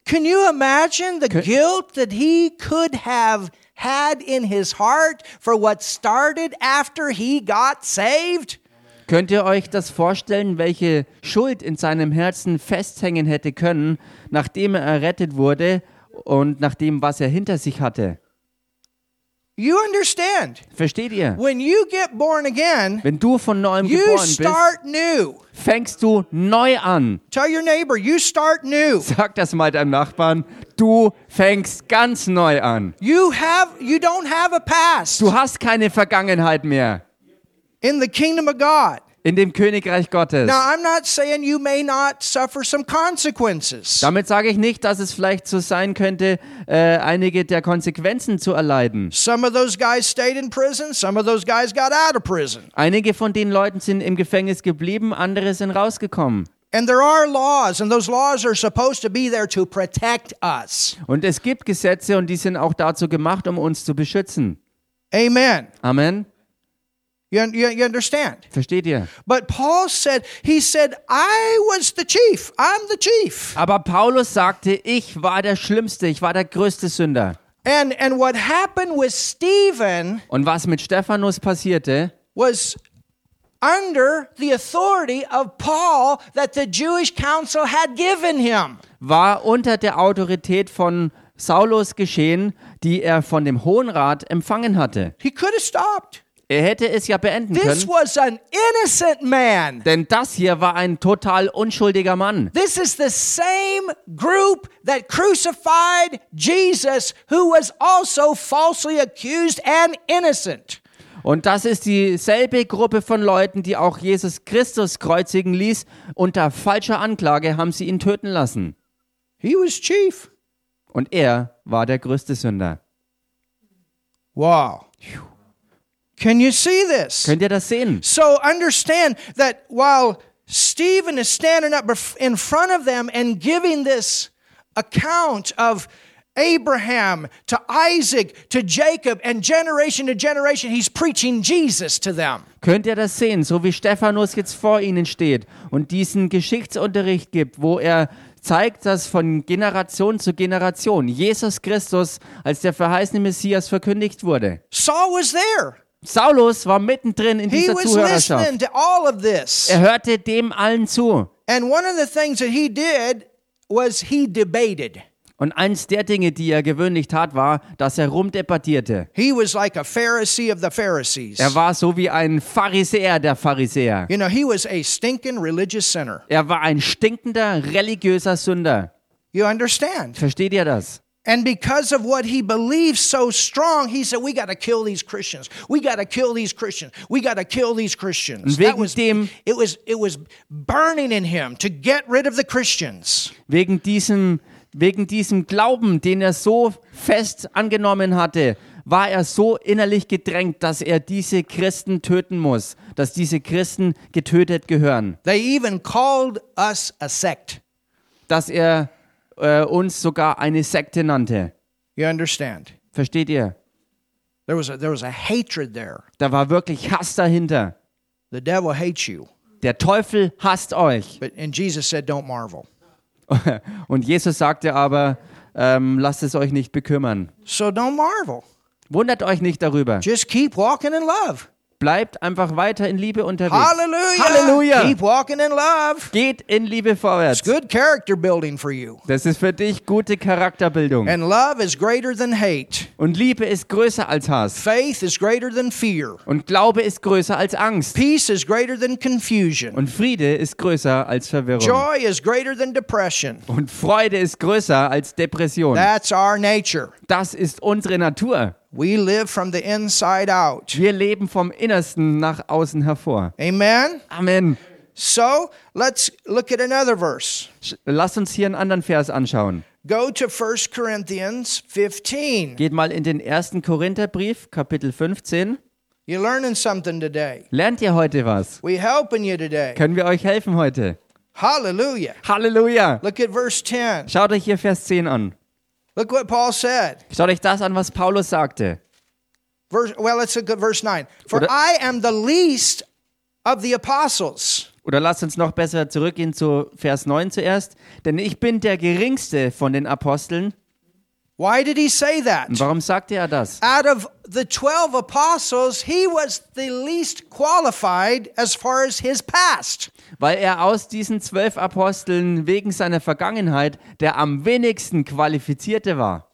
Can you imagine the guilt that he could have had in his heart for what started after he got saved? Könnt ihr euch das vorstellen, welche Schuld in seinem Herzen festhängen hätte können, nachdem er errettet wurde und nach dem, was er hinter sich hatte? You understand? Versteht ihr? When you get born again, Wenn du von neuem geboren bist, fängst du neu an. Tell your neighbor, you start new. Sag das mal deinem Nachbarn. Du fängst ganz neu an. You have you don't have a past Du hast keine Vergangenheit mehr in the kingdom of God. In dem Königreich Gottes. Now, I'm not saying you may not suffer some consequences. Damit sage ich nicht, dass es vielleicht so sein könnte, äh, einige der Konsequenzen zu erleiden. Some of those guys stayed in prison, some of those guys got out of prison. Einige von den Leuten sind im Gefängnis geblieben, andere sind rausgekommen. And there are laws, and those laws are supposed to be there to protect us. Und es gibt Gesetze und die sind auch dazu gemacht, um uns zu beschützen. Amen. Amen. You, you, you understand? Versteht ihr? But Paul said, he said, I was the chief. I'm the chief. Aber Paulus sagte, ich war der Schlimmste, ich war der größte Sünder. And, and what happened with Stephen Und was mit Stephanus passierte, was under the authority of Paul that the Jewish council had given him. war unter der Autorität von Saulus geschehen, die er von dem Hohen Rat empfangen hatte. He could have stopped. Er hätte es ja beenden This können, was an innocent man. denn das hier war ein total unschuldiger Mann. This is the same group that crucified Jesus, who was also falsely accused and innocent. Und das ist dieselbe Gruppe von Leuten, die auch Jesus Christus kreuzigen ließ. Unter falscher Anklage haben sie ihn töten lassen. He was chief. Und er war der größte Sünder. Wow. Can you see this? Könnt ihr das sehen? So understand that while Stephen is standing up in front of them and giving this account of Abraham to Isaac to Jacob and generation to generation, he's preaching Jesus to them. Könnt ihr das sehen, so wie Stephanus jetzt vor ihnen steht und diesen Geschichtsunterricht gibt, wo er zeigt, dass von Generation zu Generation Jesus Christus als der verheißene Messias verkündigt wurde. Saul was there. Saulus war mittendrin in dieser Zuhörerschaft. listening to all of this. Er hörte dem allen zu. And one of the things that he did was he debated. Und eins der Dinge, die er gewöhnlich tat, war, dass er rumdebattierte. He was like a Pharisee of the Pharisees. Er war so wie ein Pharisäer der Pharisäer. You know, he was a stinking religious sinner. Er war ein stinkender religiöser Sünder. You understand? Versteht ihr das? And because of what he believed so strong, he said, We got to kill these Christians. We got to kill these Christians. We got to kill these Christians. Und That wegen was, dem- it, was, it was burning in him to get rid of the Christians. Wegen diesem, wegen diesem Glauben, den er so fest angenommen hatte, war er so innerlich gedrängt, dass er diese Christen töten muss, dass diese Christen getötet gehören, They even called us a sect. dass er äh, uns sogar eine Sekte nannte. You understand? Versteht ihr? There was a, there was a hatred there. Da war wirklich Hass dahinter. The devil hates you. Der Teufel hasst euch. But and Jesus said, Don't marvel. Und Jesus sagte aber, ähm, lasst es euch nicht bekümmern. So don't marvel. Wundert euch nicht darüber. Just keep walking in love. Bleibt einfach weiter in Liebe unterwegs. Hallelujah. Halleluja. Keep walking in love. Geht in Liebe vorwärts. It's good character building for you. Das ist für dich gute Charakterbildung. And love is greater than hate. Und Liebe ist größer als Hass. Faith is greater than fear. Und Glaube ist größer als Angst. Peace is greater than confusion. Und Friede ist größer als Verwirrung. Joy is greater than depression. Und Freude ist größer als Depression. That's our nature. Das ist unsere Natur. We live from the inside out. Wir leben vom Innersten nach außen hervor. Amen. Amen. So let's look at another verse. Lasst uns hier einen anderen Vers anschauen. Go to 1 Corinthians 15. Geht mal in den ersten Korintherbrief, Kapitel 15. You're learning something today. Lernt ihr heute was? We helping you today. Können wir euch helfen heute? Hallelujah. Halleluja! Look at verse 10. Schaut euch hier Vers 10 an. Look what Paul said. Schaut euch das an, was Paulus sagte. Verse, well, let's look at verse 9. For Oder- I am the least of the apostles. Oder lasst uns noch besser zurückgehen zu Vers 9 zuerst. Denn ich bin der geringste von den Aposteln. Why did he say that? Und warum sagte er das? Out of the 12 apostles, he was the least qualified as far as his past. Weil er aus diesen zwölf Aposteln wegen seiner Vergangenheit der am wenigsten qualifizierte war.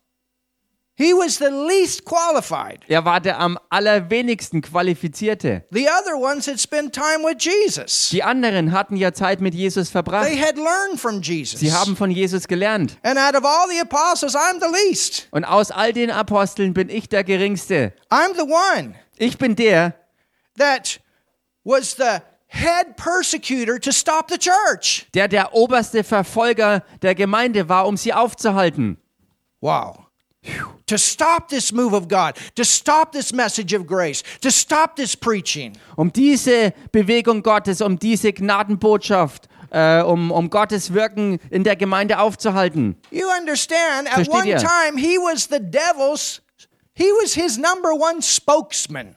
He was the least qualified. Er war der am allerwenigsten qualifizierte. The other ones had spent time with Jesus. Die anderen hatten ja Zeit mit Jesus verbracht. They had learned from Jesus. Sie haben von Jesus gelernt. and out of all the apostles, I'm the least. Und aus all den Aposteln bin ich der geringste. I'm the one Ich bin der, that was the head persecutor to stop the church. der der oberste Verfolger der Gemeinde war, um sie aufzuhalten. Wow. To stop this move of God, to stop this message of grace, to stop this preaching. Um diese Bewegung Gottes, um diese Gnadenbotschaft, äh, um, um Gottes Wirken in der Gemeinde aufzuhalten. You understand, at Versteht one ihr? time he was the devil's, he was his number one spokesman.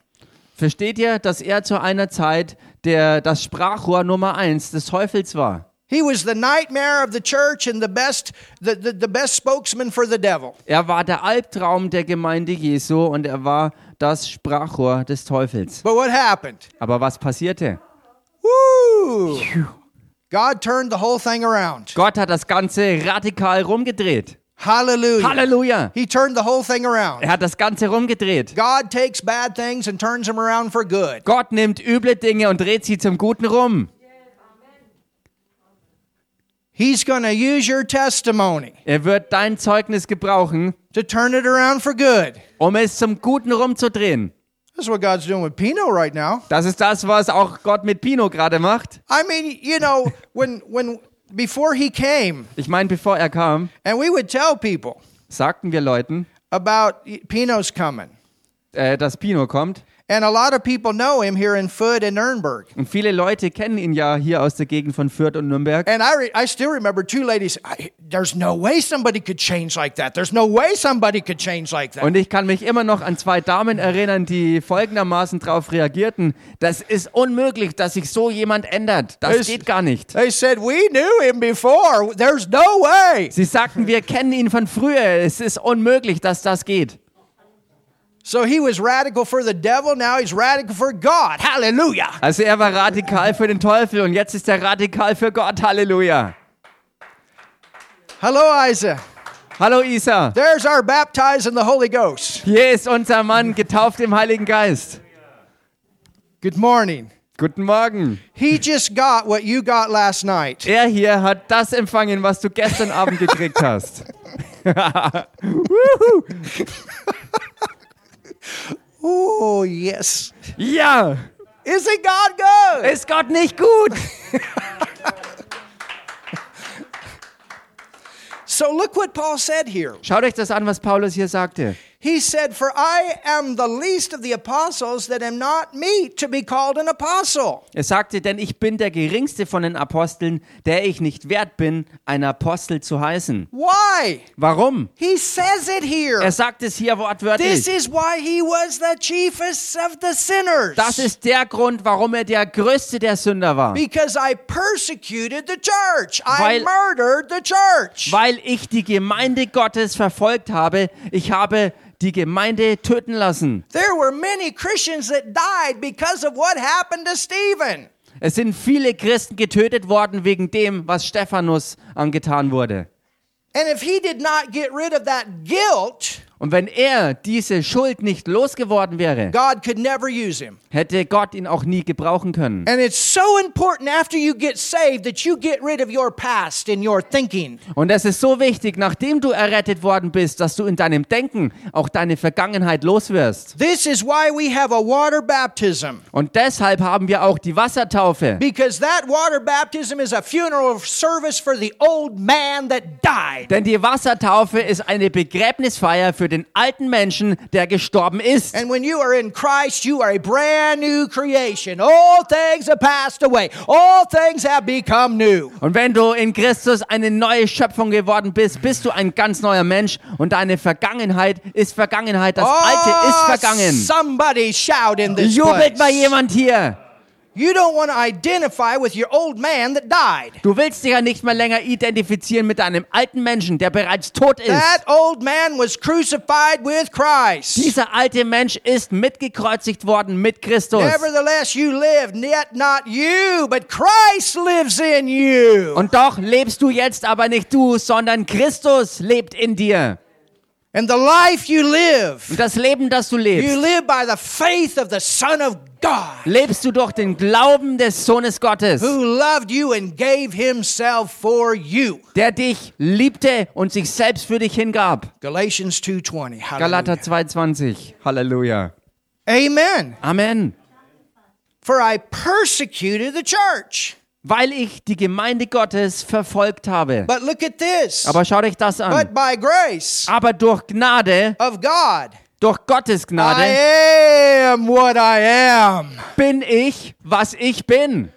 Versteht ihr, dass er zu einer Zeit der, das Sprachrohr Nummer eins des Teufels war? He was the nightmare of the church and the best, the, the, the best spokesman for the devil. Er war der Albtraum der Gemeinde Jesu und er war das Sprachrohr des Teufels. But what happened? Aber was passierte? Woo! God turned the whole thing around. Gott hat das Ganze radikal rumgedreht. Hallelujah. Halleluja! He turned the whole thing around. Er hat das Ganze rumgedreht. God takes bad things and turns them around for good. Gott nimmt üble Dinge und dreht sie zum Guten rum. He's going to use your testimony Er wird dein Zeugnis gebrauchen, to turn it around for good. um es zum Guten rumzudrehen. That's what God's doing with Pino right now. Das ist das, was auch Gott mit Pino gerade macht. I mean, you know, when when before he came, Ich meine, bevor er kam, and we would tell people sagten wir Leuten, about Pino's coming. äh, dass Pino kommt. And a lot of people know him here in Foot and Nurnberg. Und viele Leute kennen ihn ja hier aus der Gegend von Fürth und Nürnberg. And I, re- I still remember two ladies. I, There's no way somebody could change like that. There's no way somebody could change like that. Und ich kann mich immer noch an zwei Damen erinnern, die folgendermaßen darauf reagierten. Das ist unmöglich, dass sich so jemand ändert. Das Es- geht gar nicht. They said, We knew him before. There's no way. Sie sagten, wir kennen ihn von früher. Es ist unmöglich, dass das geht. So he was radical for the devil. Now he's radical for God. Hallelujah. Also er war radikal für den Teufel und jetzt ist er radikal für Gott. Halleluja. Hello, Isa. Hallo Isa. There's our baptized in the Holy Ghost. Hier ist unser Mann getauft im Heiligen Geist. Good morning. Guten Morgen. He just got what you got last night. Er hier hat das empfangen, was du gestern Abend gekriegt hast. Oh, yes. ja, Isn't God good? ist Gott nicht gut? So look what Paul said here. Schaut euch das an, was Paulus hier sagte. He said, For I am the least of the apostles that am not meet to be called an apostle. Er sagte, denn ich bin der geringste von den Aposteln, der ich nicht wert bin, ein Apostel zu heißen. Why? Warum? He says it here. Er sagt es hier This wortwörtlich. is why he was the chiefest of the sinners. Das ist der Grund, warum er der größte der Sünder war. because I persecuted the church. I Weil- murdered the church. Weil ich die Gemeinde Gottes verfolgt habe. Ich habe die Gemeinde töten lassen. There were many Christians that died because of what happened to Stephen. Es sind viele Christen getötet worden wegen dem, was Stephanus angetan wurde. And if he did not get rid of that guilt, Und wenn er diese Schuld nicht losgeworden wäre, God could never use him. hätte Gott ihn auch nie gebrauchen können. And it's so important after you get saved that you get rid of your past in your thinking. Und es ist so wichtig, nachdem du errettet worden bist, dass du in deinem Denken auch deine Vergangenheit loswirst. This is why we have a water baptism. Und deshalb haben wir auch die Wassertaufe. Because that water baptism is a funeral service for the old man that died. Denn die Wassertaufe ist eine Begräbnisfeier für den alten Menschen, der gestorben ist. And when you are in Christ, you are a brand new creation. All things have passed away. All things have become new. Und wenn du in Christus eine neue Schöpfung geworden bist, bist du ein ganz neuer Mensch und deine Vergangenheit ist Vergangenheit. Das Alte ist Oh, vergangen. Somebody shout in this Jubelt mal place. jemand hier. You don't want to identify with your old man that died. Du willst dich ja nicht mehr länger identifizieren mit einem alten Menschen, der bereits tot ist. That old man was crucified with Christ. Dieser alte Mensch ist mitgekreuzigt worden mit Christus. Nevertheless, you live, yet not you, but Christ lives in you. Und doch lebst du jetzt aber nicht du, sondern Christus lebt in dir. And the life you live, Und das Leben, das du you lebst, live by the faith of the Son of God. lebst du durch den Glauben des Sohnes Gottes, who loved you and gave himself for you. der dich liebte und sich selbst für dich hingab. Galatians 2:20. Galater Hallelujah. 2,20. Halleluja. Amen. Amen. For I persecuted the church. Weil ich die Gemeinde Gottes verfolgt habe. But look at this. Aber schau dich das an. But by grace Aber durch Gnade, of God, durch Gottes Gnade, I am what I am. bin ich, was ich bin.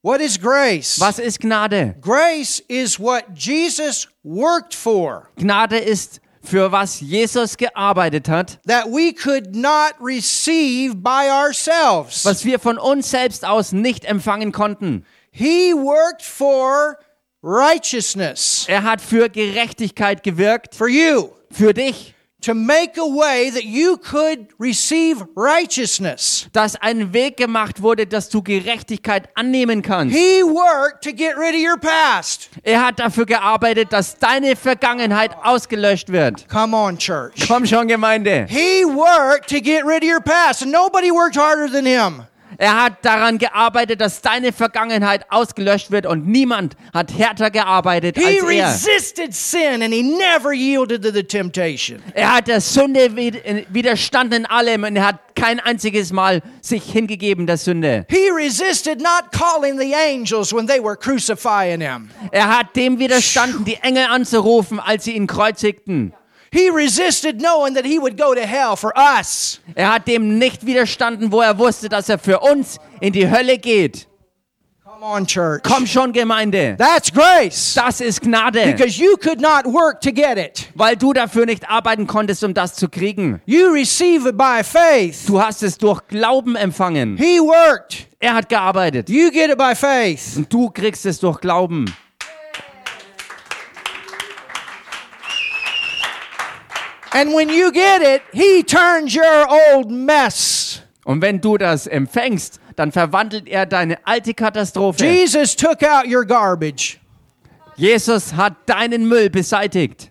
What is grace? Was ist Gnade? Grace is what Jesus worked for, Gnade ist, für was Jesus gearbeitet hat, that we could not receive by ourselves. was wir von uns selbst aus nicht empfangen konnten. He worked for righteousness Er hat für Gerechtigkeit gewirkt, for you. für dich, to make a way that you could receive righteousness. dass ein Weg gemacht wurde, dass du Gerechtigkeit annehmen kannst. He worked to get rid of your past. Er hat dafür gearbeitet, dass deine Vergangenheit ausgelöscht wird. Come on, church. Komm schon, Gemeinde. He worked to get rid of your past, and nobody worked harder than him. Er hat daran gearbeitet, dass deine Vergangenheit ausgelöscht wird und niemand hat härter gearbeitet He als er. resisted sin and he never yielded to the temptation. Er hat der Sünde wid- widerstanden in allem und er hat kein einziges Mal sich hingegeben der Sünde. He resisted not calling the angels when they were crucifying him. Er hat dem widerstanden, die Engel anzurufen, als sie ihn kreuzigten. He resisted knowing that he would go to hell for us. Er hat dem nicht widerstanden, wo er wusste, dass er für uns in die Hölle geht. Come on, church. Komm schon, Gemeinde. That's grace. Das ist Gnade, Because you could not work to get it. weil du dafür nicht arbeiten konntest, um das zu kriegen. You receive it by faith. Du hast es durch Glauben empfangen. He worked. Er hat gearbeitet You get it by faith. und du kriegst es durch Glauben. And when you get it, He turns your old mess. Und wenn du das empfängst, dann verwandelt er deine alte Katastrophe. Jesus took out your garbage. Jesus hat deinen Müll beseitigt.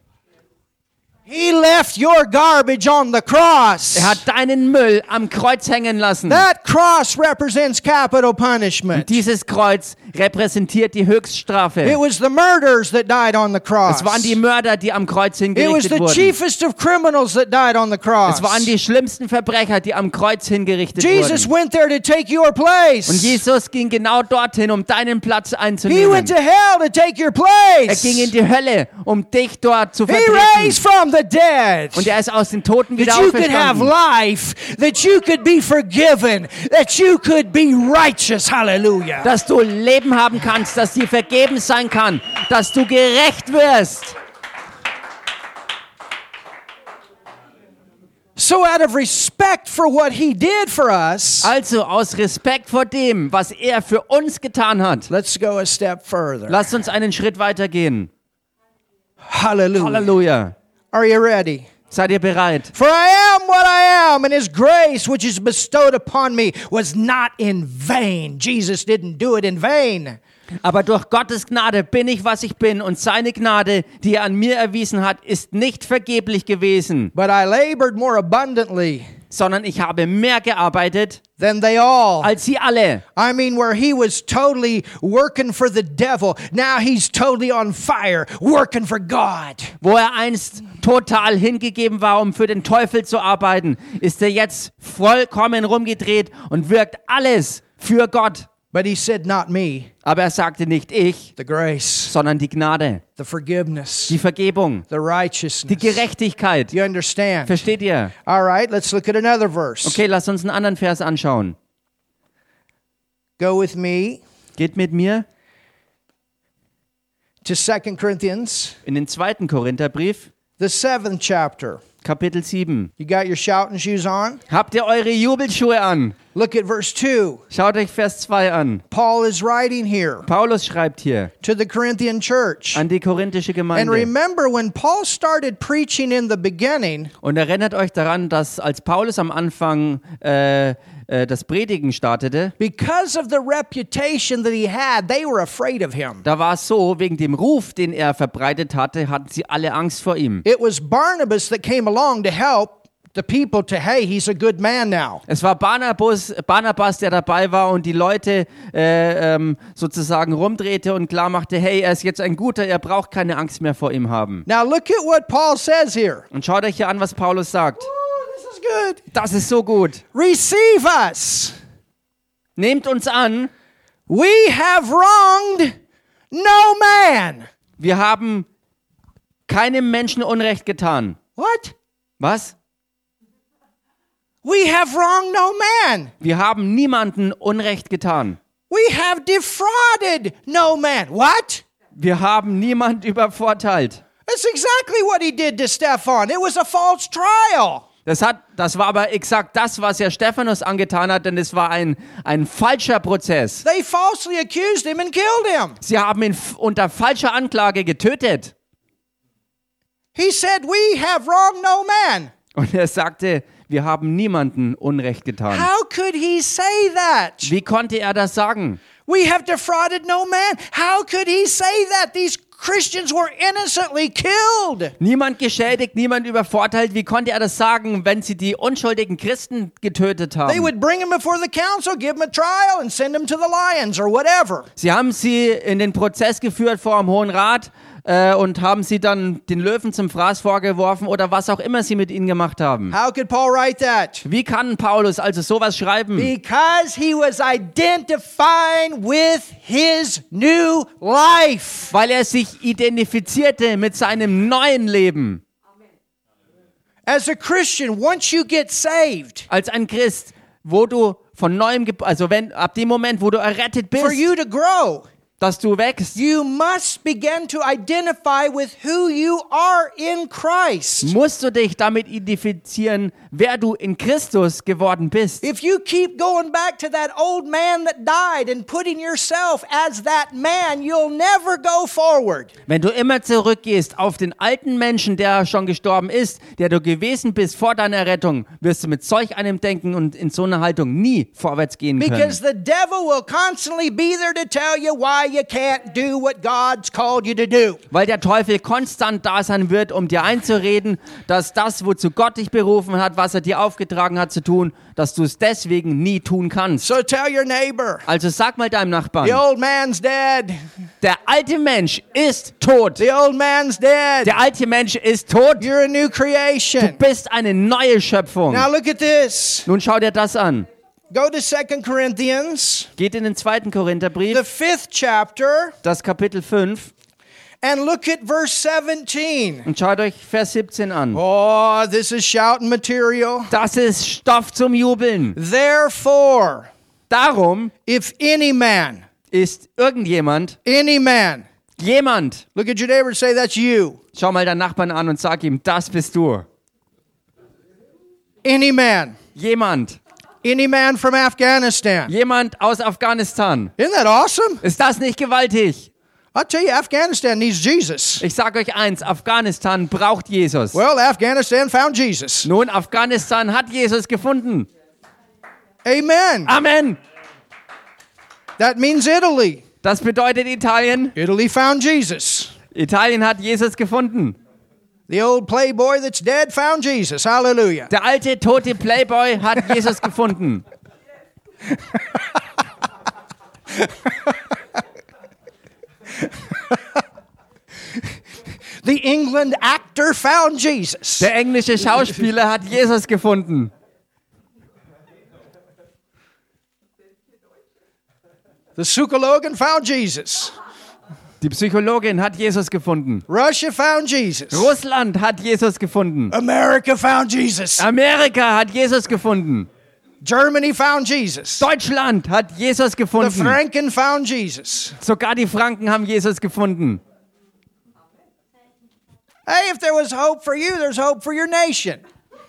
He left your garbage on the cross. Er hat deinen Müll am Kreuz hängen lassen. That cross represents capital punishment. Dieses Kreuz repräsentiert die It Höchststrafe. was the murderers that died on the cross. Es waren die Mörder, die am Kreuz It was hingerichtet the wurden. chiefest of criminals that died on the cross. Es waren die schlimmsten Verbrecher, die am Kreuz hingerichtet Jesus wurden. went there to take your place. Und Jesus ging genau dorthin, um deinen Platz einzunehmen. went to hell to take your Er ging in die Hölle, um dich dort zu He vertreten. raised from the dead. Und er ist aus den Toten wieder That you could have life, that you could be forgiven, that you could be righteous. Hallelujah. Dass du Leben haben kannst, dass dir vergeben sein kann, dass du gerecht wirst. So, out of respect for what he did for us, Also aus Respekt vor dem, was er für uns getan hat, let's go a step further. lasst uns einen Schritt weiter gehen. Hallelujah. Halleluja. Are you ready? Seid ihr bereit? For I am what I am, and his grace which is bestowed upon me was not in vain. Jesus didn't do it in vain. Aber durch Gottes Gnade bin ich, was ich bin, und seine Gnade, die er an mir erwiesen hat, ist nicht vergeblich gewesen, But I labored more abundantly sondern ich habe mehr gearbeitet than they all. als sie alle. I mean, where he was totally working for the devil, now he's totally on fire, working for God. Wo er einst total hingegeben war, um für den Teufel zu arbeiten, ist er jetzt vollkommen rumgedreht und wirkt alles für Gott. But he said, Not me, Aber er sagte nicht ich, the grace, sondern die Gnade, the forgiveness, die Vergebung, the righteousness. die Gerechtigkeit. You understand? Versteht ihr? All right, let's look at another verse. Okay, lasst uns einen anderen Vers anschauen. Go with me Geht mit mir to Second Corinthians, in den zweiten Korintherbrief, the seventh chapter. Kapitel 7. You got your shouting shoes on? Habt ihr eure Jubelschuhe an? Look at verse 2. Schaut euch Vers 2 an. Paul is writing here Paulus schreibt hier to the Corinthian church. an die korinthische And Gemeinde. remember, when Paul started preaching in the beginning, Und erinnert euch daran, dass als Paulus am Anfang äh, äh, das Predigen startete, because of the reputation that he had, they were afraid of him. da war es so, wegen dem Ruf, den er verbreitet hatte, hatten sie alle Angst vor ihm. It was Barnabas that came along to help the people to, hey, he's a good man now. Es war Barnabas, Barnabas, der dabei war und die Leute äh, ähm, sozusagen rumdrehte und klar machte, hey, er ist jetzt ein guter, er braucht keine Angst mehr vor ihm haben. Now look at what Paul says here. Und schaut euch hier an, was Paulus sagt. Is good. Das ist so gut. Receive us. Nehmt uns an, We have wronged no man. wir haben keinem Menschen Unrecht getan. What? Was? We have wronged no man. Wir haben niemanden Unrecht getan. We have defrauded no man. What? Wir haben niemand übervorteilt. That's exactly what he did to Stephan. It was a false trial. Das, hat, das war aber exakt das, was er Stephanus angetan hat, denn es war ein, ein falscher Prozess. They falsely accused him and killed him. Sie haben ihn unter falscher Anklage getötet. He said, We have wronged no man. Und er sagte, wir haben niemanden Unrecht getan. How could he say that? Wie konnte er das sagen? We have defrauded no man. How could he say that? These Christians were innocently killed. Niemand geschädigt, niemand übervorteilt. Wie konnte er das sagen, wenn sie die unschuldigen Christen getötet They haben? would bring him before the council, give him a trial, and send him to the lions or whatever. Sie haben sie in den Prozess geführt vor dem Hohen Rat äh, und haben sie dann den Löwen zum Fraß vorgeworfen oder was auch immer sie mit ihnen gemacht haben. How could Paul write that? Wie kann Paulus also sowas schreiben? Because he was identifying with his new life. Weil er sich identifizierte mit seinem neuen Leben. As a Christian, once you get saved, Als ein Christ, wo du von neuem, also wenn ab dem Moment, wo du errettet for bist, you to grow, dass du wächst, you must begin to identify with who you are in Christ. musst du dich damit identifizieren, wer du in Christus geworden bist. If you keep going back to that old man that died and putting yourself as that man, you'll never go forward. Wenn du immer zurückgehst auf den alten Menschen, der schon gestorben ist, der du gewesen bist vor deiner Rettung, wirst du mit solch einem Denken und in so einer Haltung nie vorwärts gehen können. Because the devil will constantly be there to tell you why you can't do what God's called you to do. Weil der Teufel konstant da sein wird, um dir einzureden, dass das, wozu Gott dich berufen hat, was er dir aufgetragen hat zu tun, dass du es deswegen nie tun kannst. So tell your neighbor, Also sag mal deinem Nachbarn, the old man's dead. der alte Mensch ist tot. The. Der alte Mensch ist tot. Du bist eine neue Schöpfung. Nun schau dir das an. Go to 2 Corinthians, Geht in den zweiten the Korintherbrief, fifth chapter, das Kapitel 5, and look at verse 17. und schaut euch Vers 17 an. Oh, this is shouting material. Das ist Stoff zum Jubeln. Therefore, Darum if any man, ist irgendjemand, any man, jemand, look at your neighbor and say, That's you. schau mal deinen Nachbarn an und sag ihm, das bist du. Any man, Jemand, any man from Afghanistan. jemand aus Afghanistan. Isn't that awesome? Ist das nicht gewaltig? Tell you, Afghanistan needs Jesus. Ich sage euch eins, Afghanistan braucht Jesus. Well, Afghanistan found Jesus. Nun, Afghanistan hat Jesus gefunden. Amen. Amen. That means Italy. Das bedeutet Italien. Italy found Jesus. Italien hat Jesus gefunden. The old playboy that's dead found Jesus. Hallelujah. Der alte tote Playboy hat Jesus gefunden. The England actor found Jesus. Der englische Schauspieler hat Jesus gefunden. The Sukologan found Jesus. Die Psychologin hat Jesus gefunden. Russia found Jesus. Russland hat Jesus gefunden. America found Jesus. Amerika hat Jesus gefunden. Germany found Jesus. Deutschland hat Jesus The gefunden. Franken found Jesus. Sogar die Franken haben Jesus gefunden. Hey, if there was hope for you, there's hope for your nation.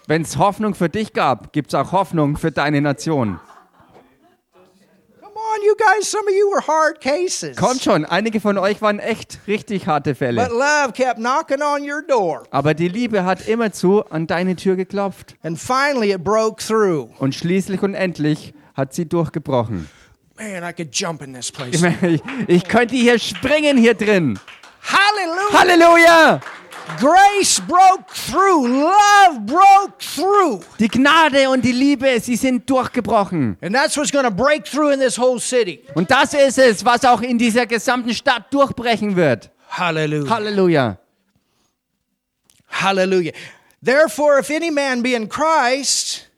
Wenn es Hoffnung für dich gab, gibt es auch Hoffnung für deine Nation. On, you guys, some of you were hard cases. Kommt schon, einige von euch waren echt richtig harte But Fälle. love kept knocking on your door. Aber die Liebe hat immerzu an deine Tür geklopft. And finally, it broke through. Und schließlich und endlich hat sie durchgebrochen. Man, I could jump in this Ich, place. ich, ich könnte hier springen hier drin. Hallelujah. Halleluja! Grace broke through. Love broke through. Die Gnade und die Liebe, sie sind durchgebrochen. And that's what's going to break through in this whole city. Und das ist es, was auch in dieser gesamten Stadt durchbrechen wird. Hallelujah. Halleluja. Hallelujah. Therefore, if any man be in Christ,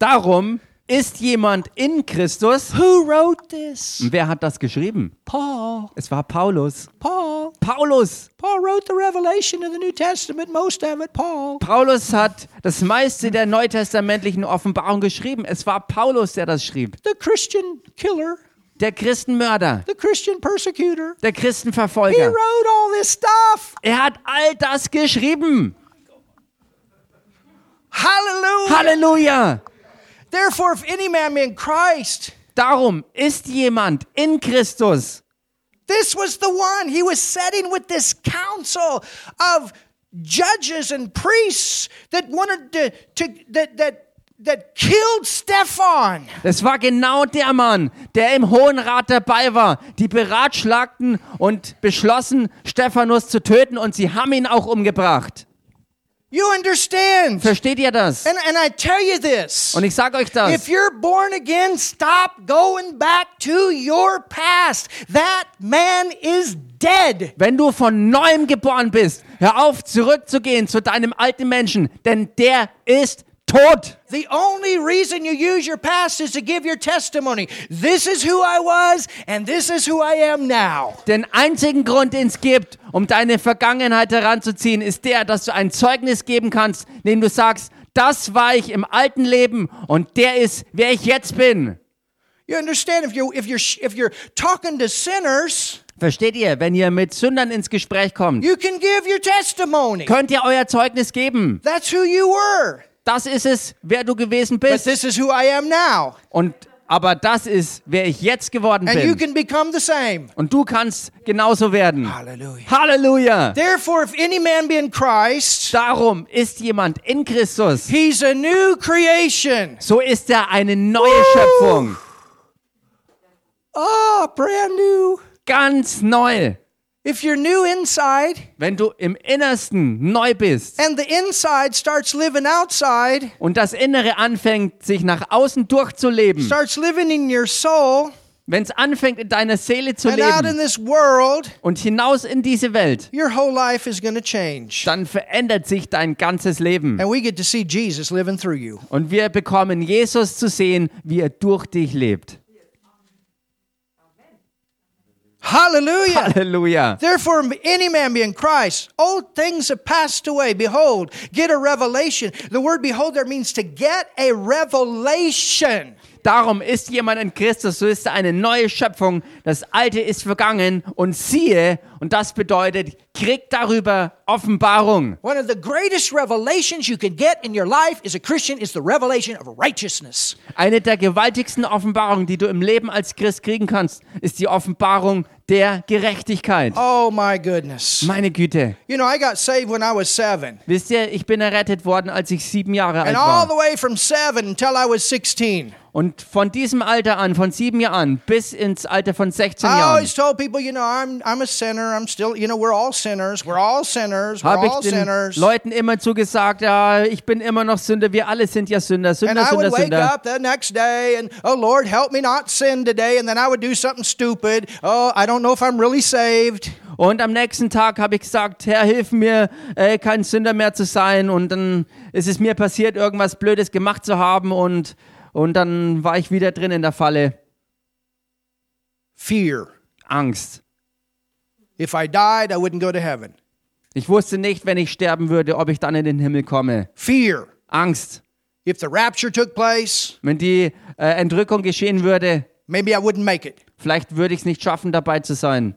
Darum ist jemand in Christus. who wrote this? Und wer hat das geschrieben? Paul. Es war Paulus. Paul. Paulus. Paul wrote the revelation of the New Testament, most of it, Paul. Paulus hat das meiste der neutestamentlichen Offenbarung geschrieben. Es war Paulus, der das schrieb. The Christian killer, Der Christenmörder, the Christian persecutor. der He Christenverfolger. wrote all this stuff. Er hat all das geschrieben. Hallelujah. Halleluja. Therefore, if any man be in Christ, Darum ist jemand in Christus. this was the one. He was setting with this council of judges and priests that wanted to, to that that that killed Stephan. Das war genau der Mann, der im Hohen Rat dabei war. Die beratschlagten und beschlossen, Stephanus zu töten und sie haben ihn auch umgebracht. You understand? Versteht ihr das? And and I tell you this. Und ich sage euch das. If you're born again, stop going back to your past. That man is dead. Wenn du von neuem geboren bist, hör auf zurückzugehen zu deinem alten Menschen, denn der ist tot. The only reason you use your past is to give your testimony. This is who I was, and this is who I am now. Den einzigen Grund, den es gibt, um deine Vergangenheit heranzuziehen, ist der, dass du ein Zeugnis geben kannst, indem du sagst, das war ich im alten Leben und der ist, wer ich jetzt bin. You understand? If you if you're if you're talking to sinners, Versteht ihr, wenn ihr mit Sündern ins Gespräch kommt, you can give your testimony. könnt ihr euer Zeugnis geben. That's who you were. Das ist es, wer du gewesen but bist. this is who I am now. Und aber das ist, wer ich jetzt geworden And you bin. can become the same. Und du kannst genauso werden. Hallelujah. Halleluja! Therefore, if any man be in Christ, Darum ist jemand in Christus. he's a new creation. So ist er eine neue Schöpfung. Oh, brand new. Ganz neu. If you're new inside Wenn du im Innersten neu bist and the inside starts living outside, und das Innere anfängt, sich nach außen durchzuleben, starts living in your soul wenn es anfängt, in deiner Seele zu and out in leben this world, und hinaus in diese Welt, your whole life is going to change. dann verändert sich dein ganzes Leben. And we get to see Jesus living through you. Und wir bekommen Jesus zu sehen, wie er durch dich lebt. Hallelujah. Halleluja. Therefore, any man be in Christ, old things have passed away. Behold, get a revelation. The word behold there means to get a revelation. Darum ist jemand in Christus, so ist er eine neue Schöpfung. Das Alte ist vergangen und siehe, und das bedeutet, krieg darüber Offenbarung. One of the greatest revelations you can get in your life as a Christian is the revelation of righteousness. Eine der gewaltigsten Offenbarungen, die du im Leben als Christ kriegen kannst, ist die Offenbarung der Gerechtigkeit. Oh my goodness. Meine Güte. You know, I got saved when I was seven. Wisst ihr, ich bin errettet worden, als ich sieben Jahre alt And all the war. way from seven until I was 16. Und von diesem Alter an, von sieben Jahren bis ins Alter von 16 I Jahren, always told people, you know, I'm, I'm a sinner. I'm still, you know, we're all sinners. We're all sinners. We're habe ich all den sinners. Leuten immer zugesagt, ja, ich bin immer noch Sünder, wir alle sind ja Sünder, And Sünder, I Sünder, would wake Sünder. up the next day and, oh Lord, help me not sin today. And then I would do something stupid. Oh, I don't know if I'm really saved. Und am nächsten Tag habe ich gesagt, Herr, hilf mir, äh, kein Sünder mehr zu sein. Und dann ist es mir passiert, irgendwas Blödes gemacht zu haben und, und dann war ich wieder drin in der Falle. Fear. Angst. If I died, I wouldn't go to heaven. Ich wusste nicht, wenn ich sterben würde, ob ich dann in den Himmel komme. Fear. Angst. If the rapture took place, Wenn die äh, Entrückung geschehen würde, maybe I wouldn't make it. vielleicht würde ich es nicht schaffen, dabei zu sein.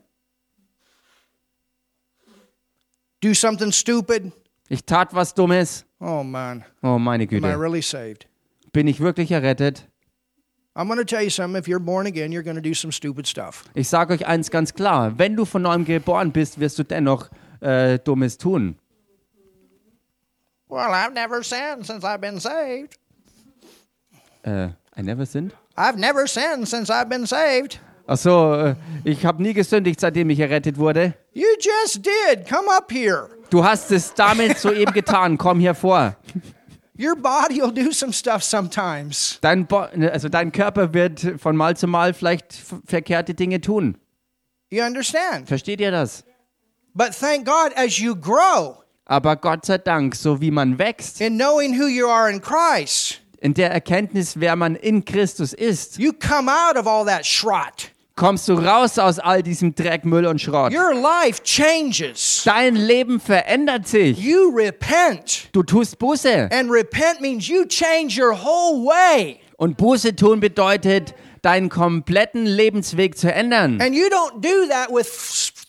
Do something stupid. Ich tat was Dummes. Oh man, Oh, meine am I Güte. really saved? Bin ich wirklich errettet? Ich sage euch eins ganz klar. Wenn du von neuem geboren bist, wirst du dennoch äh, Dummes tun. Well, I've never sinned since I've been saved. Äh, I never sinned? I've never sinned since I've been saved. Ach so, äh, ich habe nie gesündigt, seitdem ich errettet wurde. You just did. Come up here. Du hast es damit soeben getan. Komm hier vor. Your body will do some stuff sometimes. Dein, Bo also dein Körper wird von Mal zu Mal vielleicht verkehrte Dinge tun. You understand? Versteht ihr das? But thank God as you grow Aber Gott sei Dank, so wie man wächst, in knowing who you are in Christ, in der Erkenntnis, wer man in Christus ist, you come out of all that schrott. Kommst du raus aus all diesem Dreck, Müll und Schrott. Your life changes. Dein Leben verändert sich. You repent. Du tust Buße. And repent means you change your whole way. Und Buße tun bedeutet, deinen kompletten Lebensweg zu ändern. And you don't do that with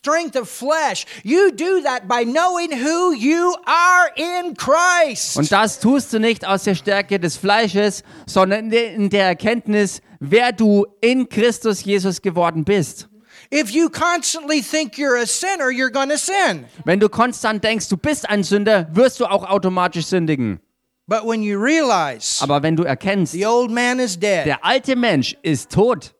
strength of flesh. You do that by knowing who you are in Christ. Und das tust du nicht aus der Stärke des Fleisches, sondern in der Erkenntnis, wer du in Christus Jesus geworden bist. If you constantly think you're a sinner, you're going to sin. Wenn du konstant denkst, du bist ein Sünder, wirst du auch automatisch sündigen. But when you realize Aber wenn du erkennst, the old man is dead der alte Mensch ist tot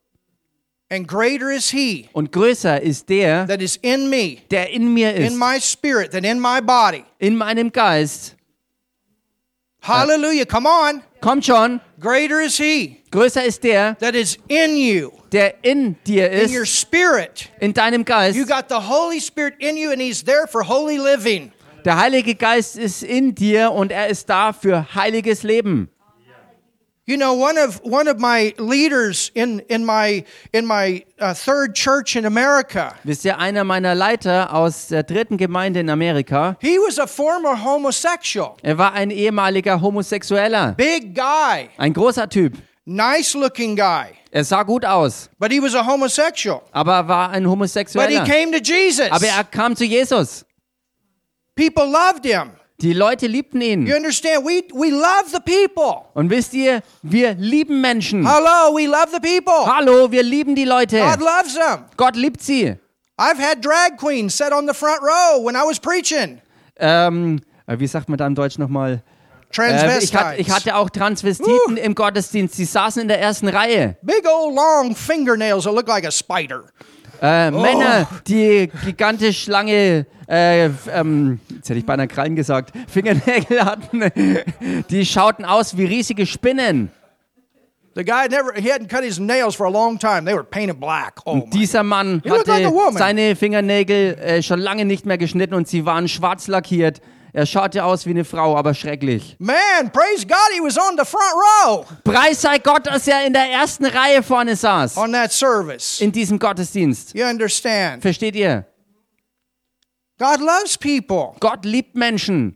and greater is he und größer ist der, that is in me, der in mir ist, in my spirit, than in my body. in meinem Geist. Hallelujah. Come on. Kommt schon, Greater is he größer ist der, that is in you, der in dir in your ist, spirit. in deinem Geist. You got the Holy Spirit in you, and he's there for holy living. Der Heilige Geist ist in dir und er ist da für heiliges Leben. You know, one of one of my leaders in in my in my uh, third church in America, Wisst ihr, einer meiner Leiter aus der dritten Gemeinde in Amerika, he was a former homosexual, er war ein ehemaliger Homosexueller. big guy, Ein großer Typ. nice looking guy, Er sah gut aus, but he was a homosexual. aber er war ein Homosexueller. But he came to Jesus. Aber er kam zu Jesus. People loved him. Die Leute liebten ihn. You understand? We we love the people. Und wisst ihr, wir lieben Menschen. Hello, we love the people. Hallo, wir lieben die Leute. God loves them. Gott liebt sie. I've had drag queens sit on the front row when I was preaching. Ähm, äh, wie sagt man da im Deutsch nochmal? Äh, ich, Transvestites. hatte, ich hatte auch Transvestiten im Gottesdienst. Die saßen in der ersten Reihe. big old long fingernails that look like a spider. Äh, Männer, die gigantisch lange, äh, ähm, jetzt hätte ich beinahe Krallen gesagt, Fingernägel hatten. Die schauten aus wie riesige Spinnen. The guy never he hadn't cut his nails for a long time. They were painted black. Oh my. Dieser Mann like hatte seine Fingernägel äh, schon lange nicht mehr geschnitten und sie waren schwarz lackiert. Er schaute aus wie eine Frau, aber schrecklich. Man, praise God, he was on the front row Preis sei Gott, dass er in der ersten Reihe vorne saß. on that service. In diesem Gottesdienst. You understand? Versteht ihr? God loves people. Gott liebt Menschen.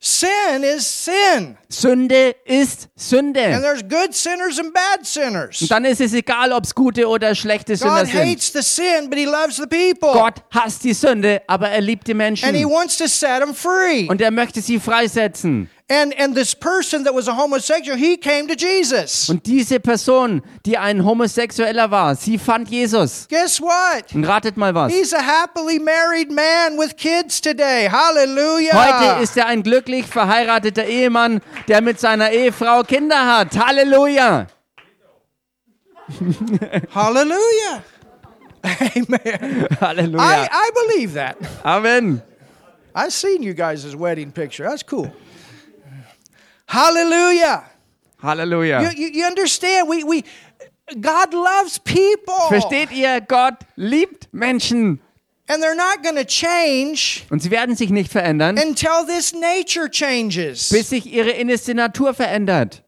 Sin is sin. Sünde ist And Sünde. there's good sinners and bad sinners. Und dann ist es egal, ob es gute oder schlechte Sünder God sind. hates the sin, but he loves the people. Gott hasst die Sünde, aber er liebt die And he Menschen. wants to set them free. Und er möchte sie freisetzen. And and this person that was a homosexual, he came to Jesus. Und diese Person, die ein Homosexueller war, sie fand Jesus. Guess what? Und ratet mal was. He's a happily married man with kids today. Hallelujah. Heute ist er ein glücklich verheirateter Ehemann, der mit seiner Ehefrau Kinder hat. Halleluja! Hallelujah. Amen. Halleluja! I, I believe that. Amen! I've seen you guys' wedding picture. That's cool. Hallelujah. Halleluja! You, you, understand? We, we, God loves people. Versteht ihr? Gott liebt Menschen. And they're not going to change Und sie werden sich nicht verändern, until this nature changes. bis sich ihre innerste Natur verändert.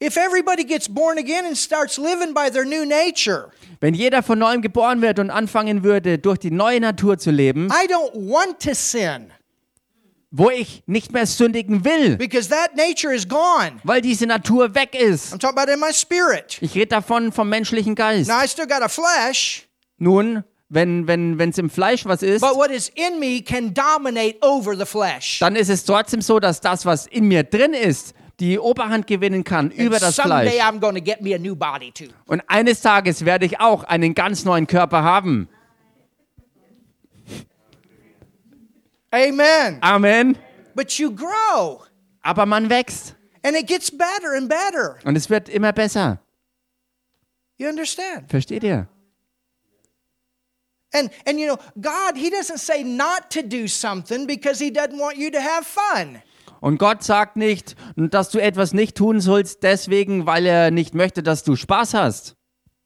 If everybody gets born again and starts living by their new nature, Wenn jeder von neuem geboren wird und anfangen würde, durch die neue Natur zu leben, I don't want to sin wo ich nicht mehr sündigen will, because that nature is gone. weil diese Natur weg ist. I'm talking about in my spirit. Ich rede davon vom menschlichen Geist. Now I still got a flesh, Nun, wenn wenn wenn es im Fleisch was ist, but what is in me can dominate over the flesh. dann ist es trotzdem so, dass das, was in mir drin ist, die Oberhand gewinnen kann über das Fleisch. Und eines Tages werde ich auch einen ganz neuen Körper haben. Amen. Amen. But you grow Aber man wächst and it gets better and better. und es wird immer besser. You understand? Versteht ihr? And and you know, God, he doesn't say not to do something because he doesn't want you to have fun. Und Gott sagt nicht, dass du etwas nicht tun sollst, deswegen, weil er nicht möchte, dass du Spaß hast,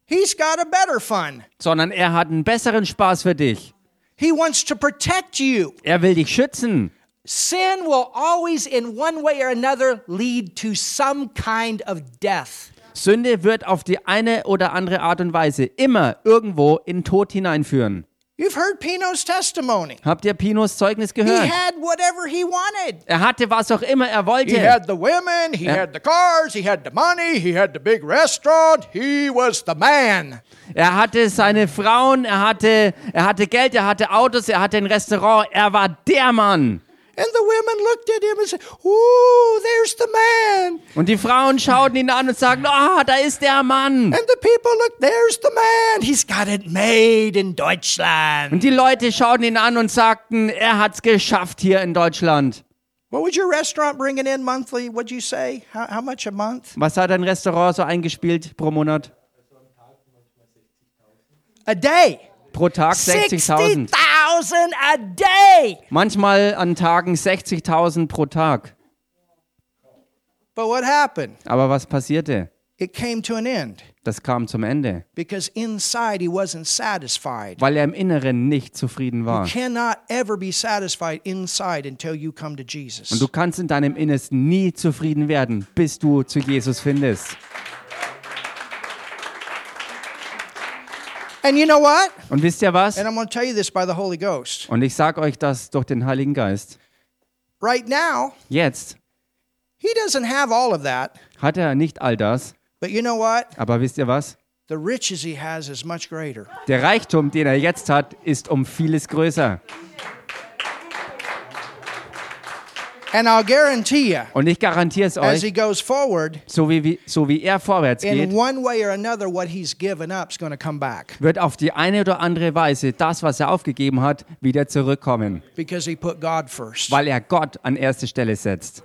He's got a better fun. sondern er hat einen besseren Spaß für dich. He wants to protect you. Er will dich schützen. Sin will always in one way or another lead to some kind of death. Sünde wird auf die eine oder andere Art und Weise immer irgendwo in Tod hineinführen. You've heard Pino's testimony. Habt ihr Pinos Zeugnis He gehört? had whatever he wanted. Er hatte was auch immer er He wollte. had the women, he had the cars, he had the money, he had the big restaurant. He was the man. Er hatte seine Frauen, er hatte, er hatte Geld, er hatte Autos, er hatte ein Restaurant. Er war der Mann. And the women looked at him and said, Ooh, there's the man. Und die Frauen schauten ihn an und sagten, ah, da ist der Mann. And the people looked, there's the man. He's got it made in Deutschland. Und die Leute schauten ihn an und sagten, er hat's geschafft hier in Deutschland. What was your restaurant bringing in monthly? What'd you say? How, how much a month? Was hat ein Restaurant so eingespielt pro Monat? A day. Pro Tag 60.000. 60,000 a day. Manchmal an Tagen 60.000 pro Tag. But what happened? Aber was passierte? It came to an end Das kam zum Ende, because inside he wasn't satisfied. weil er im Inneren nicht zufrieden war. Cannot ever be satisfied inside until you come to Und Jesus. du kannst in deinem Innersten nie zufrieden werden, bis du zu Jesus findest. And you know what? Und wisst ihr was? And I'm going to tell you this by the Holy Ghost. Und ich sage euch das durch den Heiligen Geist. Right now, Jetzt he doesn't have all of that. hat er nicht all das, But you know what? aber wisst ihr was? The riches he has is much greater. Der Reichtum, den er jetzt hat, ist um vieles größer. Und ich garantiere es as he euch, goes forward, so wie, so wie er vorwärts in geht, one way or another, what he's given up is going to come back wird auf die eine oder andere Weise das, was er aufgegeben hat, wieder zurückkommen, because he put God first. weil er Gott an erste Stelle setzt.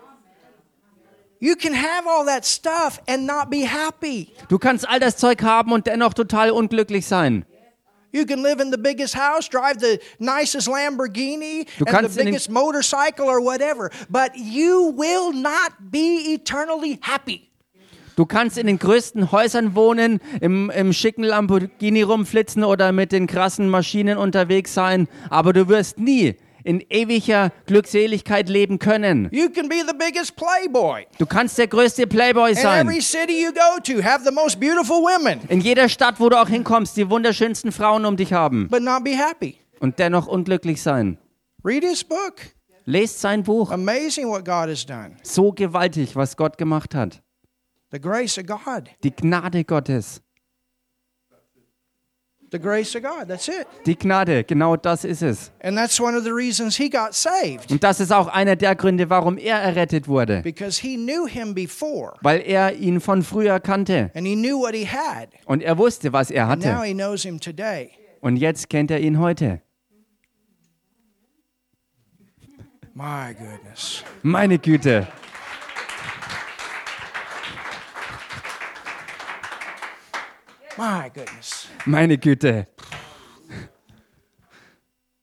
You can have all that stuff and not be happy. Du kannst all das Zeug haben und dennoch total unglücklich sein. You can live in the biggest house, drive the nicest Lamborghini, Du and the biggest motorcycle or whatever, but you will not be eternally happy. Du kannst in den größten Häusern wohnen, im, im schicken Lamborghini rumflitzen oder mit den krassen Maschinen unterwegs sein, aber du wirst nie in ewiger Glückseligkeit leben können. You can be the biggest playboy. Du kannst der größte Playboy In sein. In jeder Stadt, wo du auch hinkommst, die wunderschönsten Frauen um dich haben but not be happy. und dennoch unglücklich sein. Read his book. Lest sein Buch. Amazing what God has done. So gewaltig, was Gott gemacht hat. The grace of God. Die Gnade Gottes. The grace of God. That's it. Die Gnade, genau das ist es. And that's one of the reasons he got saved Und das ist auch einer der Gründe, warum er errettet wurde. because he knew him before Weil er ihn von früher kannte. and he knew what he had. Und er wusste, was er And now hatte. he knows him today. Und jetzt kennt er ihn heute. My goodness. Meine Güte. Meine Güte.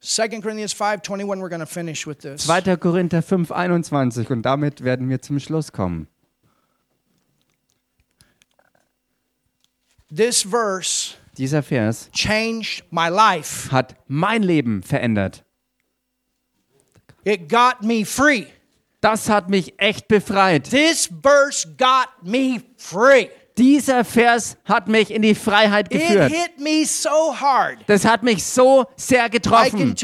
2 Corinthians 5:21 we're going to finish with this. 2. Korinther 5, 21. Und damit werden wir zum Schluss kommen. This verse Dieser Vers changed my life. hat mein Leben verändert. It got me free. Das hat mich echt befreit. This verse got me free. Dieser Vers hat mich in die Freiheit It geführt. so. Das hat mich so sehr getroffen.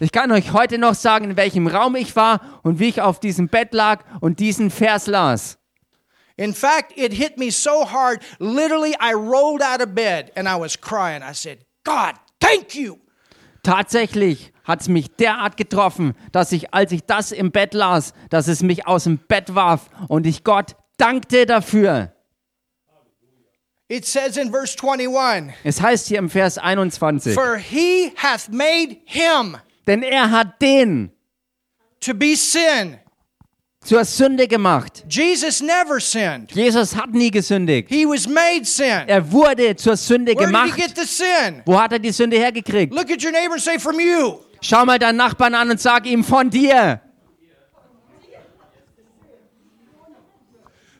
Ich kann euch heute noch sagen, in welchem Raum ich war und wie ich auf diesem Bett lag und diesen Vers las. In fact, it hit me so hard, literally, I rolled out of bed and I was crying. I said, God, thank you. Tatsächlich hat es mich derart getroffen, dass ich, als ich das im Bett las, dass es mich aus dem Bett warf und ich Gott dankte dafür. It says in verse 21 Es heißt hier im Vers 21, For he hath made him denn er hat den to be sin. zur Sünde gemacht. Jesus never sinned, Jesus hat nie gesündigt. he was made sin. Er wurde zur Sünde Where did he gemacht. get the sin? Wo hat er die Sünde hergekriegt? Look at your neighbor and say, From you. Schau mal deinen Nachbarn an und sag ihm von dir.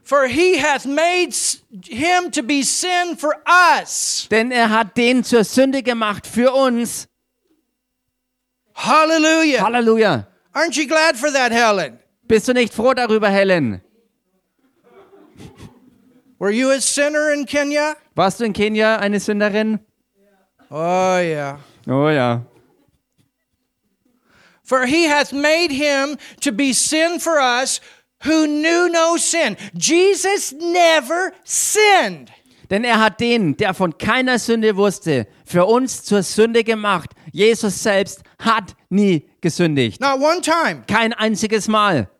For he hath made him to be sin for us. Denn er hat den zur Sünde gemacht für uns. Hallelujah. Halleluja. Aren't you glad for that, Helen? Bist du nicht froh darüber, Helen? Were you a sinner in Kenya? Warst du in Kenia eine Sünderin? Oh, yeah. Oh ja. For he hath made him to be sin for us who knew no sin. Jesus never sinned. Denn er hat den, der von keiner Sünde wusste, für uns zur Sünde gemacht. Jesus selbst hat nie gesündigt. Not one time. Kein einziges Mal.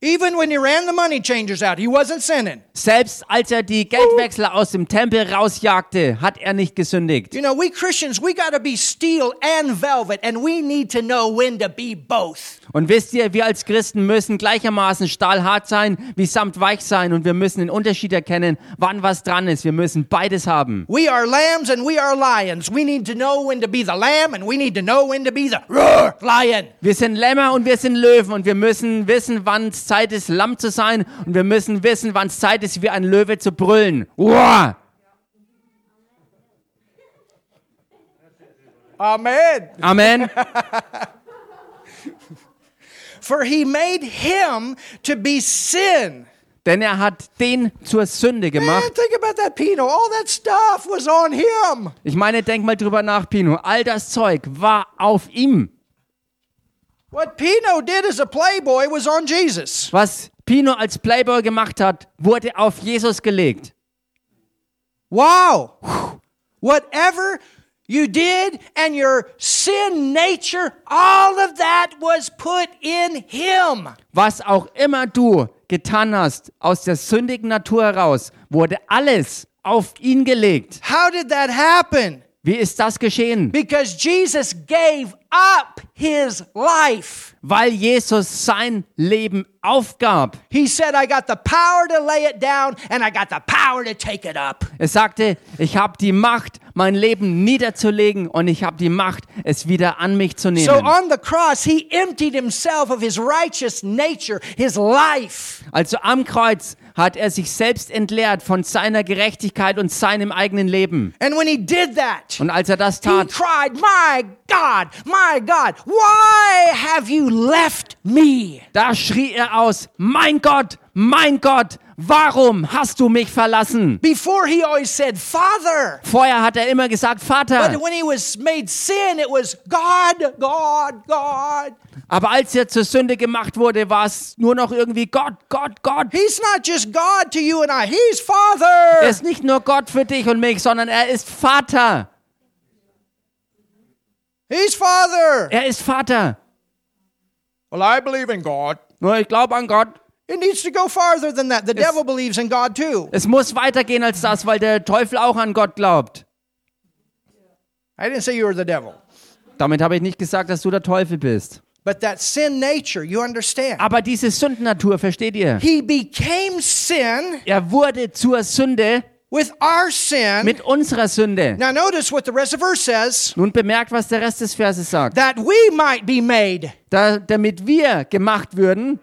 Even when he ran the money changers out, he wasn't sinning. Selbst als er die Geldwechsler aus dem Tempel rausjagte, hat er nicht gesündigt. You know, we Christians, we got to be steel and velvet, and we need to know when to be both. Und wisst ihr, wir als Christen müssen gleichermaßen stahlhart sein wie samt weich sein und wir müssen den Unterschied erkennen, wann was dran ist. Wir müssen beides haben. We are lambs and we are lions. We need to know when to be the lamb, and we need to know when to be the roar lion. Wir sind Lämmer und wir sind Löwen und wir müssen wissen, wann es Zeit ist, Lamm zu sein und wir müssen wissen, wann es Zeit ist, wie ein Löwe zu brüllen. Uah! Amen. Amen. For he made him to be sin. Denn er hat den zur Sünde Man, gemacht. think about that, Pino. All that stuff was on him. Ich meine, denk mal drüber nach, Pino. All das Zeug war auf ihm. What Pino did as a playboy was on Jesus. Was Pino als Playboy gemacht hat, wurde auf Jesus gelegt. Wow. Whatever you did and your sin nature, all of that was put in him. Was auch immer du getan hast, aus der sündigen Natur heraus, wurde alles auf ihn gelegt. How did that happen? Wie ist das geschehen? Because Jesus gave up his life. Weil Jesus sein Leben aufgab. He said, I got the power to lay it down and I got the power to take it up. Er sagte, ich habe die Macht, mein Leben niederzulegen und ich habe die Macht, es wieder an mich zu nehmen. So on the cross, he emptied himself of his righteous nature, his life. Also am Kreuz hat er sich selbst entleert von seiner Gerechtigkeit und seinem eigenen Leben. And when he did that, Und als er das he tat, cried, My God, my God, why have you left me? da schrie er aus, mein Gott, mein Gott, warum hast du mich verlassen? Before he always said, Father. Vorher hat er immer gesagt, But Vater. when he was made sin, it was God, God, God. Aber als er zur Sünde gemacht wurde, war es nur noch irgendwie Gott, Gott, Gott. He's not just God to you and I, He's Er Father. ist nicht nur Gott für dich und mich, sondern er ist Vater. He's Father. Er ist Vater. Well, I believe in God. Nur ich glaube an Gott. It needs to go farther than that. The devil believes in God too. Es muss weitergehen als das, weil der Teufel auch an Gott glaubt. I didn't say you were the devil. Damit habe ich nicht gesagt, dass du der Teufel bist. But that sin nature, you understand. Aber diese Sündennatur, versteht ihr? He became sin Er wurde zur Sünde with our sin. mit unserer Sünde. Now, notice what the rest of verse says Nun bemerkt, was der Rest des Verses sagt. that we might be made, Da, damit wir gemacht würden,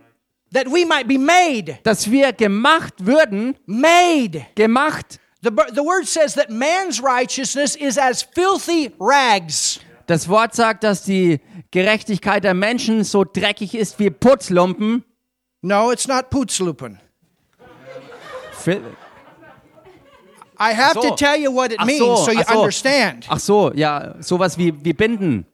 that we might be made, dass wir gemacht würden, made. gemacht. The, the word says that man's righteousness is as filthy rags. Das Wort sagt, dass die Gerechtigkeit der Menschen so dreckig ist wie Putzlumpen. No, it's not Putzlupen. Fi- I have So. to tell you what it means so, so you so. understand. Ach so, ja, sowas wie, wie Binden.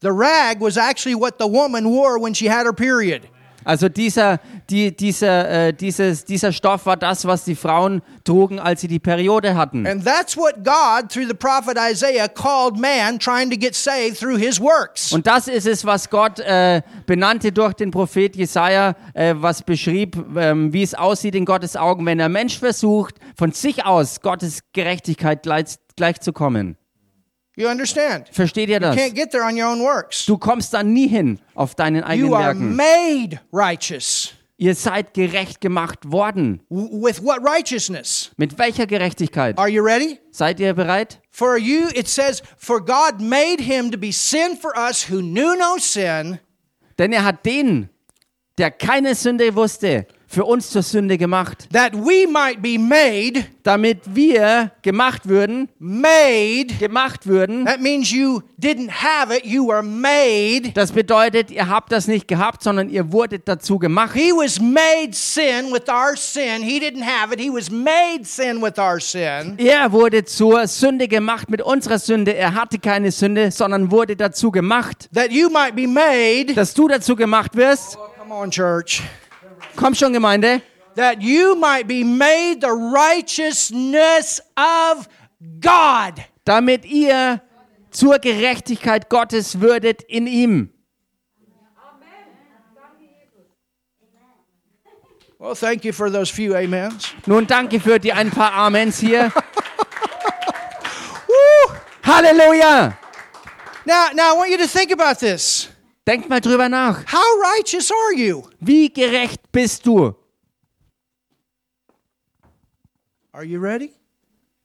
The rag was actually what the woman wore when she had her period. Also dieser, die, dieser, äh, dieses, dieser Stoff war das, was die Frauen trugen, als sie die Periode hatten. And that's what God, through the prophet Isaiah, called man trying to get saved through his works. Und das ist es, was Gott äh, benannte durch den Prophet Jesaja, äh, was beschrieb, ähm, wie es aussieht in Gottes Augen, wenn der Mensch versucht, von sich aus Gottes Gerechtigkeit gleich, gleichzukommen. You understand? Versteht ihr das? Can't get there on your own works. Du kommst dann nie hin auf deinen eigenen You are Werken. made righteous. Ihr seid gerecht gemacht worden. With what righteousness? Mit welcher Gerechtigkeit? Are you ready? Seid ihr bereit? For you, it says, For God made him to be sin for us who knew no sin, Denn er hat den, der keine Sünde wusste, für uns zur Sünde gemacht, that we might be made, damit wir gemacht würden, made. gemacht würden. That means you didn't have it, you were made. Das bedeutet, ihr habt das nicht gehabt, sondern ihr wurdet dazu gemacht. He was made sin with our sin. He didn't have it. He was made sin with our sin. Er wurde zur Sünde gemacht mit unserer Sünde. Er hatte keine Sünde, sondern wurde dazu gemacht, That you might be made. dass du dazu gemacht wirst. Come on, church. Komm schon, Gemeinde. That you might be made the righteousness of God. Damit ihr zur Gerechtigkeit Gottes würdet in ihm. Well, thank you for those few amens. Nun danke für die ein paar Amens hier. Halleluja! Now, now I want you to think about this. Denkt mal drüber nach. How righteous are you? Wie gerecht bist du? Are you ready?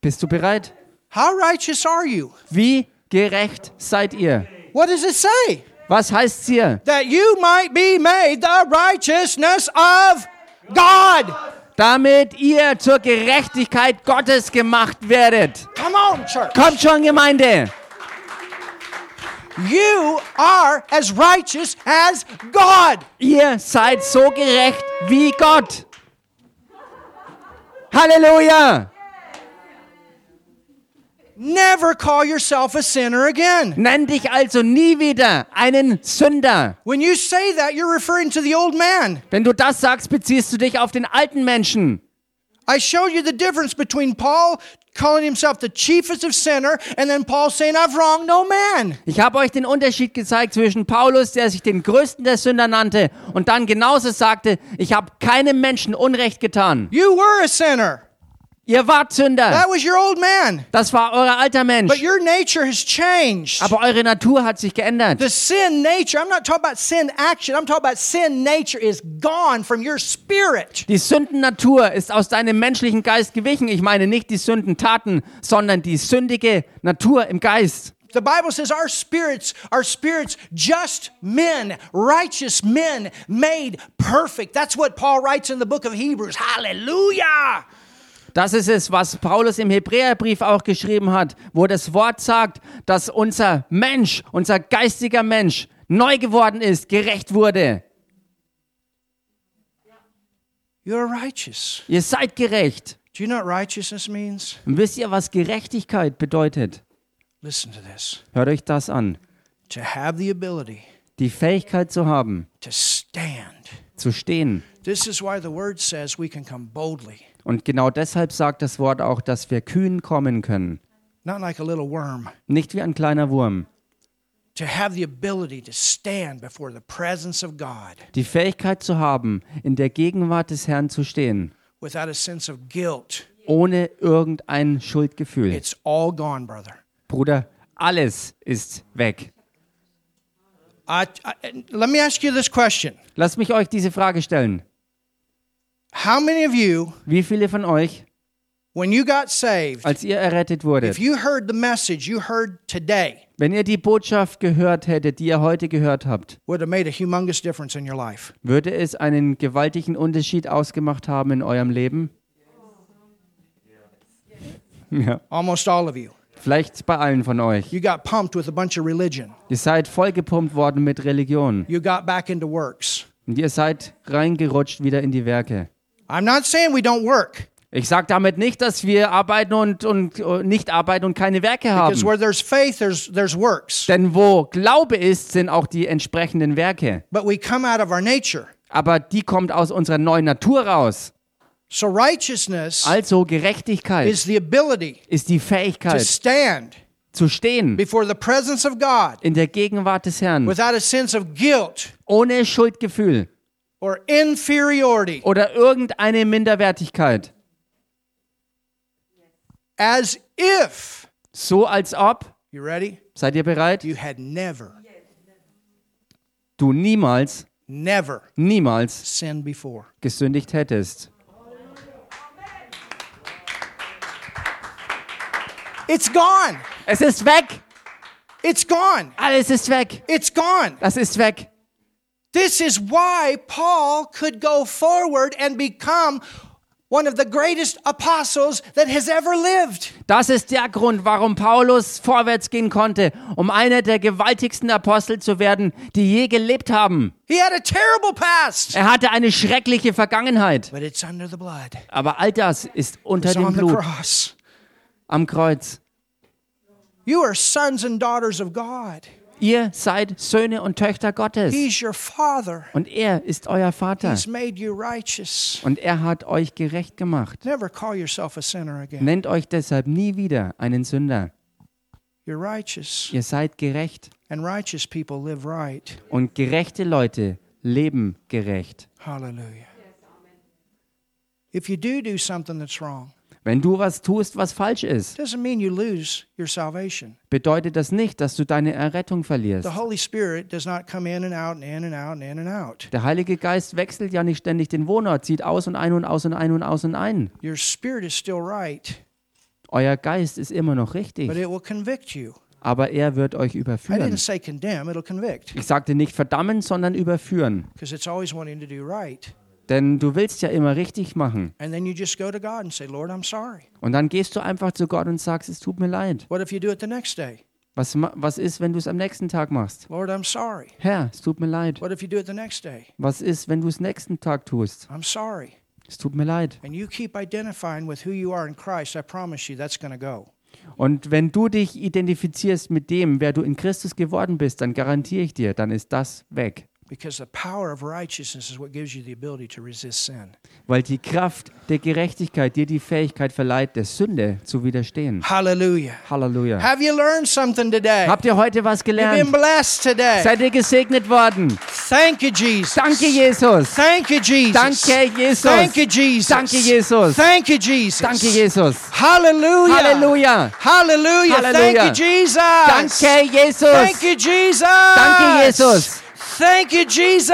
Bist du bereit? How righteous are you? Wie gerecht seid ihr? What does it say? Was heißt hier? That you might be made the righteousness of God. Damit ihr zur Gerechtigkeit Gottes gemacht werdet. Come on, church. Kommt schon, Gemeinde. You are as righteous as God. Ihr seid so gerecht wie Gott. Halleluja! Never call yourself a sinner again. Nenn dich also nie wieder einen Sünder. When you say that, you're referring to the old man. Wenn du das sagst, beziehst du dich auf den alten Menschen. I showed you the difference between Paul calling himself the chiefest of sinner, and then Paul saying, I've wronged no man. Ich habe euch den Unterschied gezeigt zwischen Paulus, der sich den größten der Sünder nannte, und dann genauso sagte, ich habe keinem Menschen Unrecht getan. You were a sinner. Ihr wart Sünder. That was your old man. Das war euer alter Mensch. But your nature has changed. Aber eure Natur hat sich geändert. The sin nature, I'm not talking about sin action, I'm talking about sin nature is gone from your spirit. Die Sündennatur ist aus deinem menschlichen Geist gewichen. Ich meine nicht die Sündentaten, sondern die sündige Natur im Geist. The Bible says our spirits are spirits, just men, righteous men, made perfect. That's what Paul writes in the book of Hebrews. Hallelujah. Das ist es, was Paulus im Hebräerbrief auch geschrieben hat, wo das Wort sagt, dass unser Mensch, unser geistiger Mensch neu geworden ist, gerecht wurde. You're righteous. Ihr seid gerecht. Do you know what righteousness means? Und wisst ihr, was Gerechtigkeit bedeutet? Listen to this. Hört euch das an. To have the ability Die Fähigkeit zu haben, to stand. zu stehen. This is why the word says we can come boldly, Und genau deshalb sagt das Wort auch, dass wir kühn kommen können. not like a little worm. Nicht wie ein kleiner Wurm. Die Fähigkeit zu haben, in der Gegenwart des Herrn zu stehen, without a sense of guilt. ohne irgendein Schuldgefühl. It's all gone, brother. Bruder, alles ist weg. I, I, let me ask you this question Lasst mich euch diese Frage stellen. How many of you, Wie viele von euch, when you got saved, als ihr errettet wurdet, if you heard the message you heard today, wenn ihr die Botschaft gehört hättet, die ihr heute gehört habt, would have made a humongous difference in your life? würde es einen gewaltigen Unterschied ausgemacht haben in eurem Leben? Ja, Almost all of you. vielleicht bei allen von euch. You got pumped with a bunch of religion. Ihr seid vollgepumpt worden mit Religion You got back into works. und ihr seid reingerutscht wieder in die Werke. I'm not saying we don't work, Ich sage damit nicht, dass wir arbeiten und, und nicht arbeiten und keine Werke because haben. where there's faith, there's there's works. Denn wo Glaube ist, sind auch die entsprechenden Werke. But we come out of our nature. Aber die kommt aus unserer neuen Natur raus. So righteousness Also Gerechtigkeit is the ability ist die to Fähigkeit stand zu stehen before the presence of God in der Gegenwart des Herrn, without a sense of guilt ohne Schuldgefühl or inferiority, oder irgendeine Minderwertigkeit. as if, So als ob, you ready? seid ihr bereit? You had never, Du niemals, never niemals sinned before. gesündigt hättest. It's gone. Es ist weg. It's gone. Alles ist weg. It's gone. Das ist weg. This is why Paul could go forward and become one of the greatest apostles that has ever lived. Das ist der Grund, warum Paulus vorwärts gehen konnte, um einer der gewaltigsten Apostel zu werden, die je gelebt haben. He had a terrible past, Er hatte eine schreckliche Vergangenheit. but it's under the blood. Aber all das ist unter It's dem on the Blut cross. am Kreuz. You are sons and daughters of God. Ihr seid Söhne und Töchter Gottes. He's your father. Und er ist euer Vater. He's made you righteous. Und er hat euch gerecht gemacht. Never call yourself a sinner again. Nennt euch deshalb nie wieder einen Sünder. You're righteous. Ihr seid gerecht. And righteous people live right. Und gerechte Leute leben gerecht. Hallelujah. If you do do something that's wrong, Wenn du was tust, was falsch ist, doesn't mean you lose your salvation. bedeutet das nicht, dass du deine Errettung verlierst. The Holy Spirit does not come in and out and in and out and in and out. Der Heilige Geist wechselt ja nicht ständig den Wohnort, zieht aus und ein und aus und ein und aus und ein. Your spirit is still right, Euer Geist ist immer noch but richtig, it will convict you. aber er wird euch I überführen. didn't say condemn, it'll convict Ich sagte nicht verdammen, sondern überführen. because it's always wanting to do right. Denn du willst ja immer richtig machen. Say. Und dann gehst du einfach zu Gott und sagst, es tut mir leid. Was, was ist, wenn du es am nächsten Tag machst? Lord, I'm sorry. Herr, es tut mir leid. What if you do it the next day? Was ist, wenn du es nächsten Tag tust? I'm sorry. Es tut mir leid. And you keep identifying with who you are in Christ, I promise you that's going to go. Und wenn du dich identifizierst mit dem, wer du in Christus geworden bist, dann garantiere ich dir, dann ist das weg. Because the power of righteousness is what gives you the ability to resist sin. Weil die Kraft der Gerechtigkeit dir die Fähigkeit verleiht, der Sünde zu widerstehen. Hallelujah. Halleluja. Have you learned something today? Habt ihr heute was You've been gelernt? blessed today. Seid ihr gesegnet worden? Thank you, Jesus. Danke, Jesus. Thank you, Jesus. Danke, Jesus. Thank you, Jesus. Danke, Jesus. Thank you, Jesus. Danke, Jesus. Hallelujah. Halleluja. Hallelujah. Halleluja. Thank you, Jesus. Danke, Jesus. Thank you, Jesus. Danke, Jesus. Thank you, Jesus.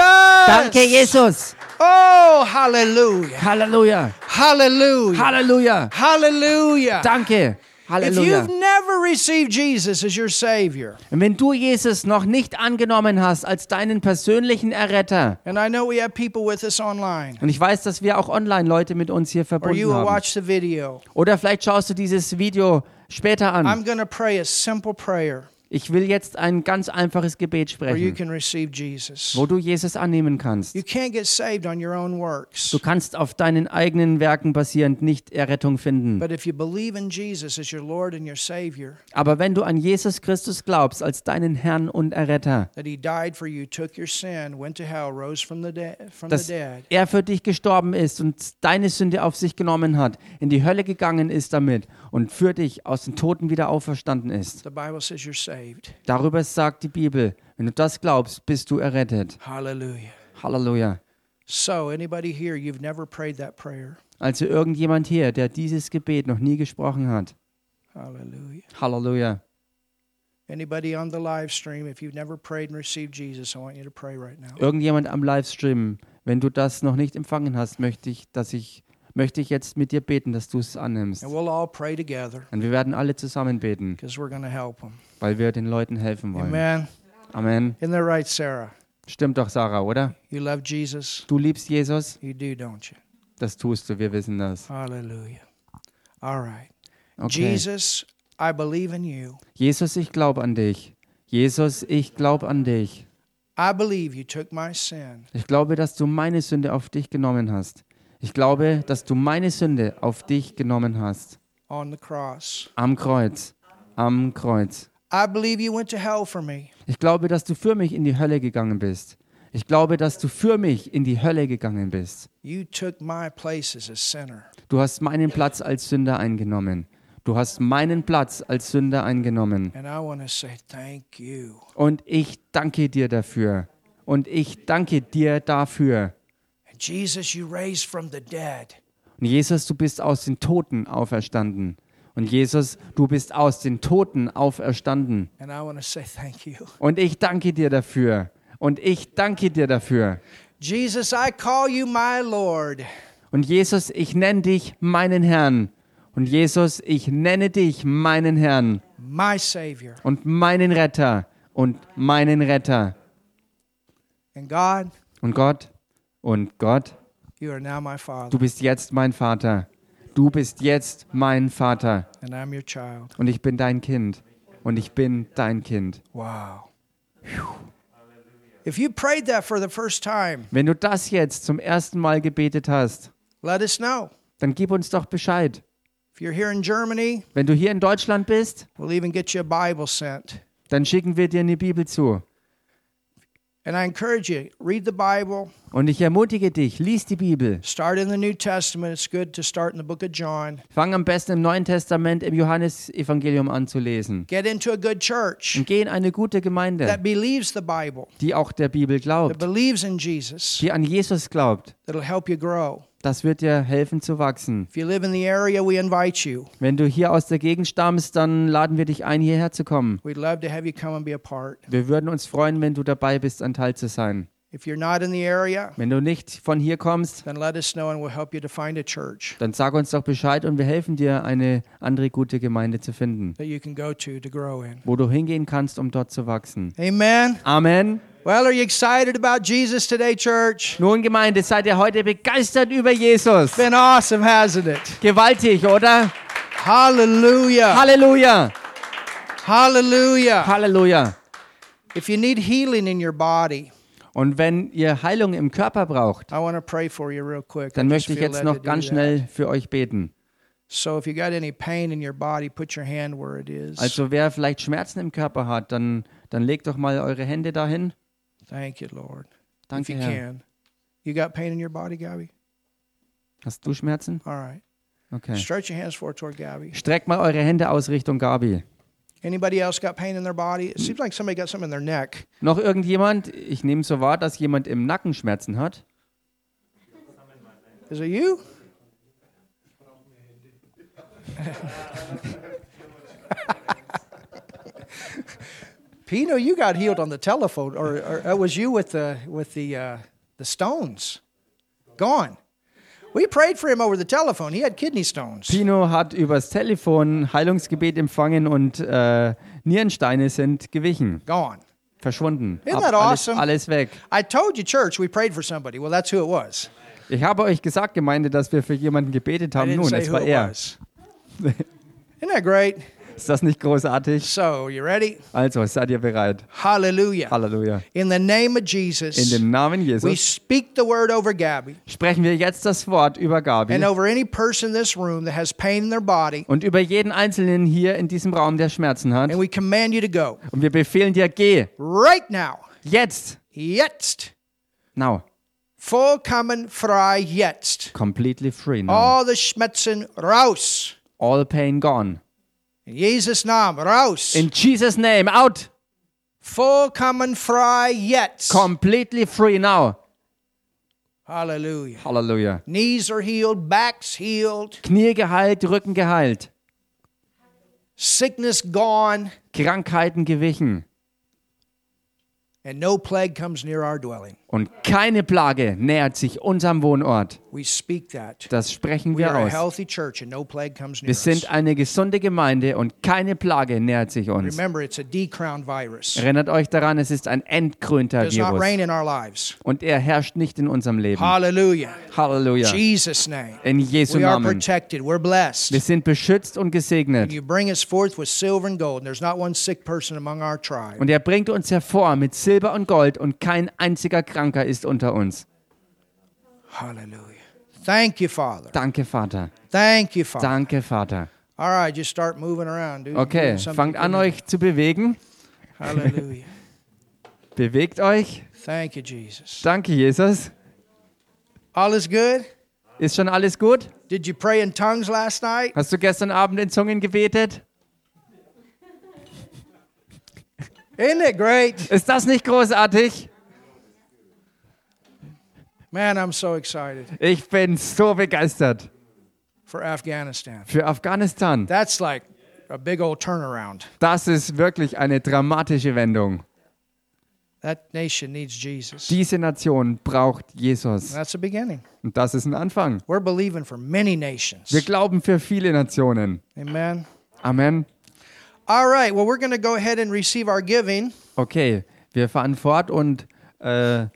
Danke, Jesus. Oh, hallelujah. Halleluja. Hallelujah. Halleluja. Hallelujah. Danke. If Halleluja. you've never received Jesus as your Savior, Und wenn du Jesus noch nicht angenommen hast als deinen persönlichen Erretter, and I know we have people with us online, und ich weiß, dass wir auch online Leute mit uns hier or you verbunden haben, watch the video, oder vielleicht schaust du dieses Video später an. I'm pray a simple prayer Ich will jetzt ein ganz einfaches Gebet sprechen, wo du Jesus annehmen kannst. Du kannst auf deinen eigenen Werken basierend nicht Errettung finden. Aber wenn du an Jesus Christus glaubst als deinen Herrn und Erretter, dass er für dich gestorben ist und deine Sünde auf sich genommen hat, in die Hölle gegangen ist damit und für dich aus den Toten wieder auferstanden ist. Darüber sagt die Bibel, wenn du das glaubst, bist du errettet. Hallelujah. Halleluja. So, anybody here, you've never prayed that prayer. Also irgendjemand hier, der dieses Gebet noch nie gesprochen hat. Hallelujah. Halleluja. Anybody on the live stream, if you've never prayed and received Jesus, I want you to pray right now. Irgendjemand am Livestream, wenn du das noch nicht empfangen hast, möchte ich, dass ich, möchte ich jetzt mit dir beten, dass du es annimmst. And we'll all pray together Und wir werden alle zusammen beten, weil wir den Leuten helfen wollen. Amen. Amen. Isn't that right, Sarah? Stimmt doch, Sarah, oder? You love Jesus? Du liebst Jesus? You do, don't you? Das tust du, wir wissen das. Hallelujah. All right. Okay. Jesus, I believe in you. Jesus, ich glaube an dich. Jesus, ich glaube an dich. I believe you took my sin Ich glaube, dass du meine Sünde auf dich genommen hast. Ich glaube, dass du meine Sünde auf dich genommen hast. on the cross. Am Kreuz. Am Kreuz. I believe you went to hell for me. Ich glaube, dass du für mich in die Hölle gegangen bist. Ich glaube, dass du für mich in die Hölle gegangen bist. You took my place as a sinner. Du hast meinen Platz als Sünder eingenommen. Du hast meinen Platz als Sünder eingenommen. And I want to say thank you. Und ich danke dir dafür. Und ich danke dir dafür. Jesus, you raised from the dead. Und Jesus, du bist aus den Toten auferstanden. Und Jesus, du bist aus den Toten auferstanden. And I want to say thank you. Und ich danke dir dafür. Und ich danke dir dafür. Jesus, I call you my Lord. Und Jesus, ich nenne dich meinen Herrn. Und Jesus, ich nenne dich meinen Herrn my Savior. und meinen Retter und meinen Retter. And God, Und Gott, und Gott, du bist jetzt mein Vater. Du bist jetzt mein Vater. and I'm your child. Und ich bin dein Kind. Und ich bin dein Kind. Wow. If you prayed that for the first time, Wenn du das jetzt zum ersten Mal gebetet hast, let us know. dann gib uns doch Bescheid. If you're here in Germany, Wenn du hier in Deutschland bist, we'll even get you a Bible sent. dann schicken wir dir eine Bibel zu. And I encourage you, read the Bible. Und ich ermutige dich, lies die Bibel. Start in the New Testament. It's good to start in the book of John. Fang am besten im Neuen Testament im Johannesevangelium an zu lesen. Get into a good church Und geh in eine gute Gemeinde, that believes the Bible, die auch der Bibel that glaubt, believes in Jesus, die an Jesus glaubt. that'll help you grow. Das wird dir helfen zu wachsen. Area. Wenn du hier aus der Gegend stammst, dann laden wir dich ein, hierher zu kommen. Wir würden uns freuen, wenn du dabei bist, ein Teil zu sein. If you're not in the area, Wenn du nicht von hier kommst, then let us know and we'll help you to find a church dann sag uns doch Bescheid und wir helfen dir, eine andere gute Gemeinde zu finden, that you can go to to grow in. wo du hingehen kannst, um dort zu wachsen. Amen. Amen. Well, are you excited about Jesus today, church? Nun, Gemeinde, seid ihr heute begeistert über Jesus? Been awesome, hasn't it? Gewaltig, oder? Hallelujah. Halleluja! Hallelujah. Halleluja! If you need healing in your body, Und wenn ihr Heilung im Körper braucht, dann möchte ich jetzt noch ganz schnell für euch beten. So if you got any pain in your body, put your hand where it is. Also wer vielleicht Schmerzen im Körper hat, dann, dann legt doch mal eure Hände dahin. Thank you, Lord. Danke, you Herr. can. You got pain in your body, Gabby? Hast du Schmerzen? All right. Okay. Stretch your hands forward toward Gabby. Streckt mal eure Hände aus Richtung Gabi. Anybody else got pain in their body? It seems like somebody got something in their neck. Noch irgendjemand? Ich nehme so wahr, dass jemand im Nacken Schmerzen hat. Is it you? Pino, you got healed on the telephone, or, or it was you with the with the uh, the stones gone. We prayed for him over the telephone. He had kidney stones. Pino hat übers Telefon Heilungsgebet empfangen und äh, Nierensteine sind gewichen, Gone. verschwunden. Isn't Ab- that alles, awesome? alles weg. I told you, church, we prayed for somebody. Well, that's who it was. Ich habe euch gesagt, Gemeinde, dass wir für jemanden gebetet haben. Nun, es war er. Isn't that great? Ist das nicht großartig? So, you ready? Also, seid ihr bereit? Hallelujah. Halleluja. In the name of In Jesus, dem Namen we Jesus speak the word over Gabby sprechen wir jetzt das Wort über Gabi and over any person in this room that has pain in their body, und über jeden Einzelnen hier in diesem Raum, der Schmerzen hat. and we command you to go Und wir befehlen dir, geh right now. jetzt. Jetzt. Now. Vollkommen frei jetzt. Completely free now. All the Schmerzen raus. All pain gone. In Jesus' Namen raus. In Jesus' name, out. Vollkommen frei jetzt. Completely free now. Hallelujah. Hallelujah. Knees are healed, backs healed, Knie geheilt, Rücken geheilt. sickness gone, Krankheiten gewichen. and no plague comes near our dwelling. Und keine Plage nähert sich unserem Wohnort. Das sprechen wir aus. Wir sind eine gesunde Gemeinde und keine Plage nähert sich uns. Erinnert euch daran, es ist ein entkrönter Virus. Und er herrscht nicht in unserem Leben. Halleluja. Name. In Jesu Namen. Wir sind beschützt und gesegnet. Und er bringt uns hervor mit Silber und Gold und kein einziger Kranker ist unter uns. Hallelujah. Thank you, Father. Danke, Vater. Thank you, Father. Danke, Vater. All right, just start moving around, dude. Okay, fangt an, euch zu bewegen. Hallelujah. Bewegt euch. Thank you, Jesus. Danke, Jesus. All is good? Ist schon alles gut? Did you pray in tongues last night? Hast du gestern Abend in Zungen gebetet? Isn't it great? Ist das nicht großartig? Man, I'm so excited Ich bin so begeistert for Afghanistan. für Afghanistan. That's like a big old turnaround. Das ist wirklich eine dramatische Wendung. That nation needs Jesus. Diese Nation braucht Jesus. That's a beginning. Und das ist ein Anfang. We're believing for many nations. Wir glauben für viele Nationen. Amen. Amen. All right, well, we're going to go ahead and receive our giving. Okay, wir fahren fort und äh,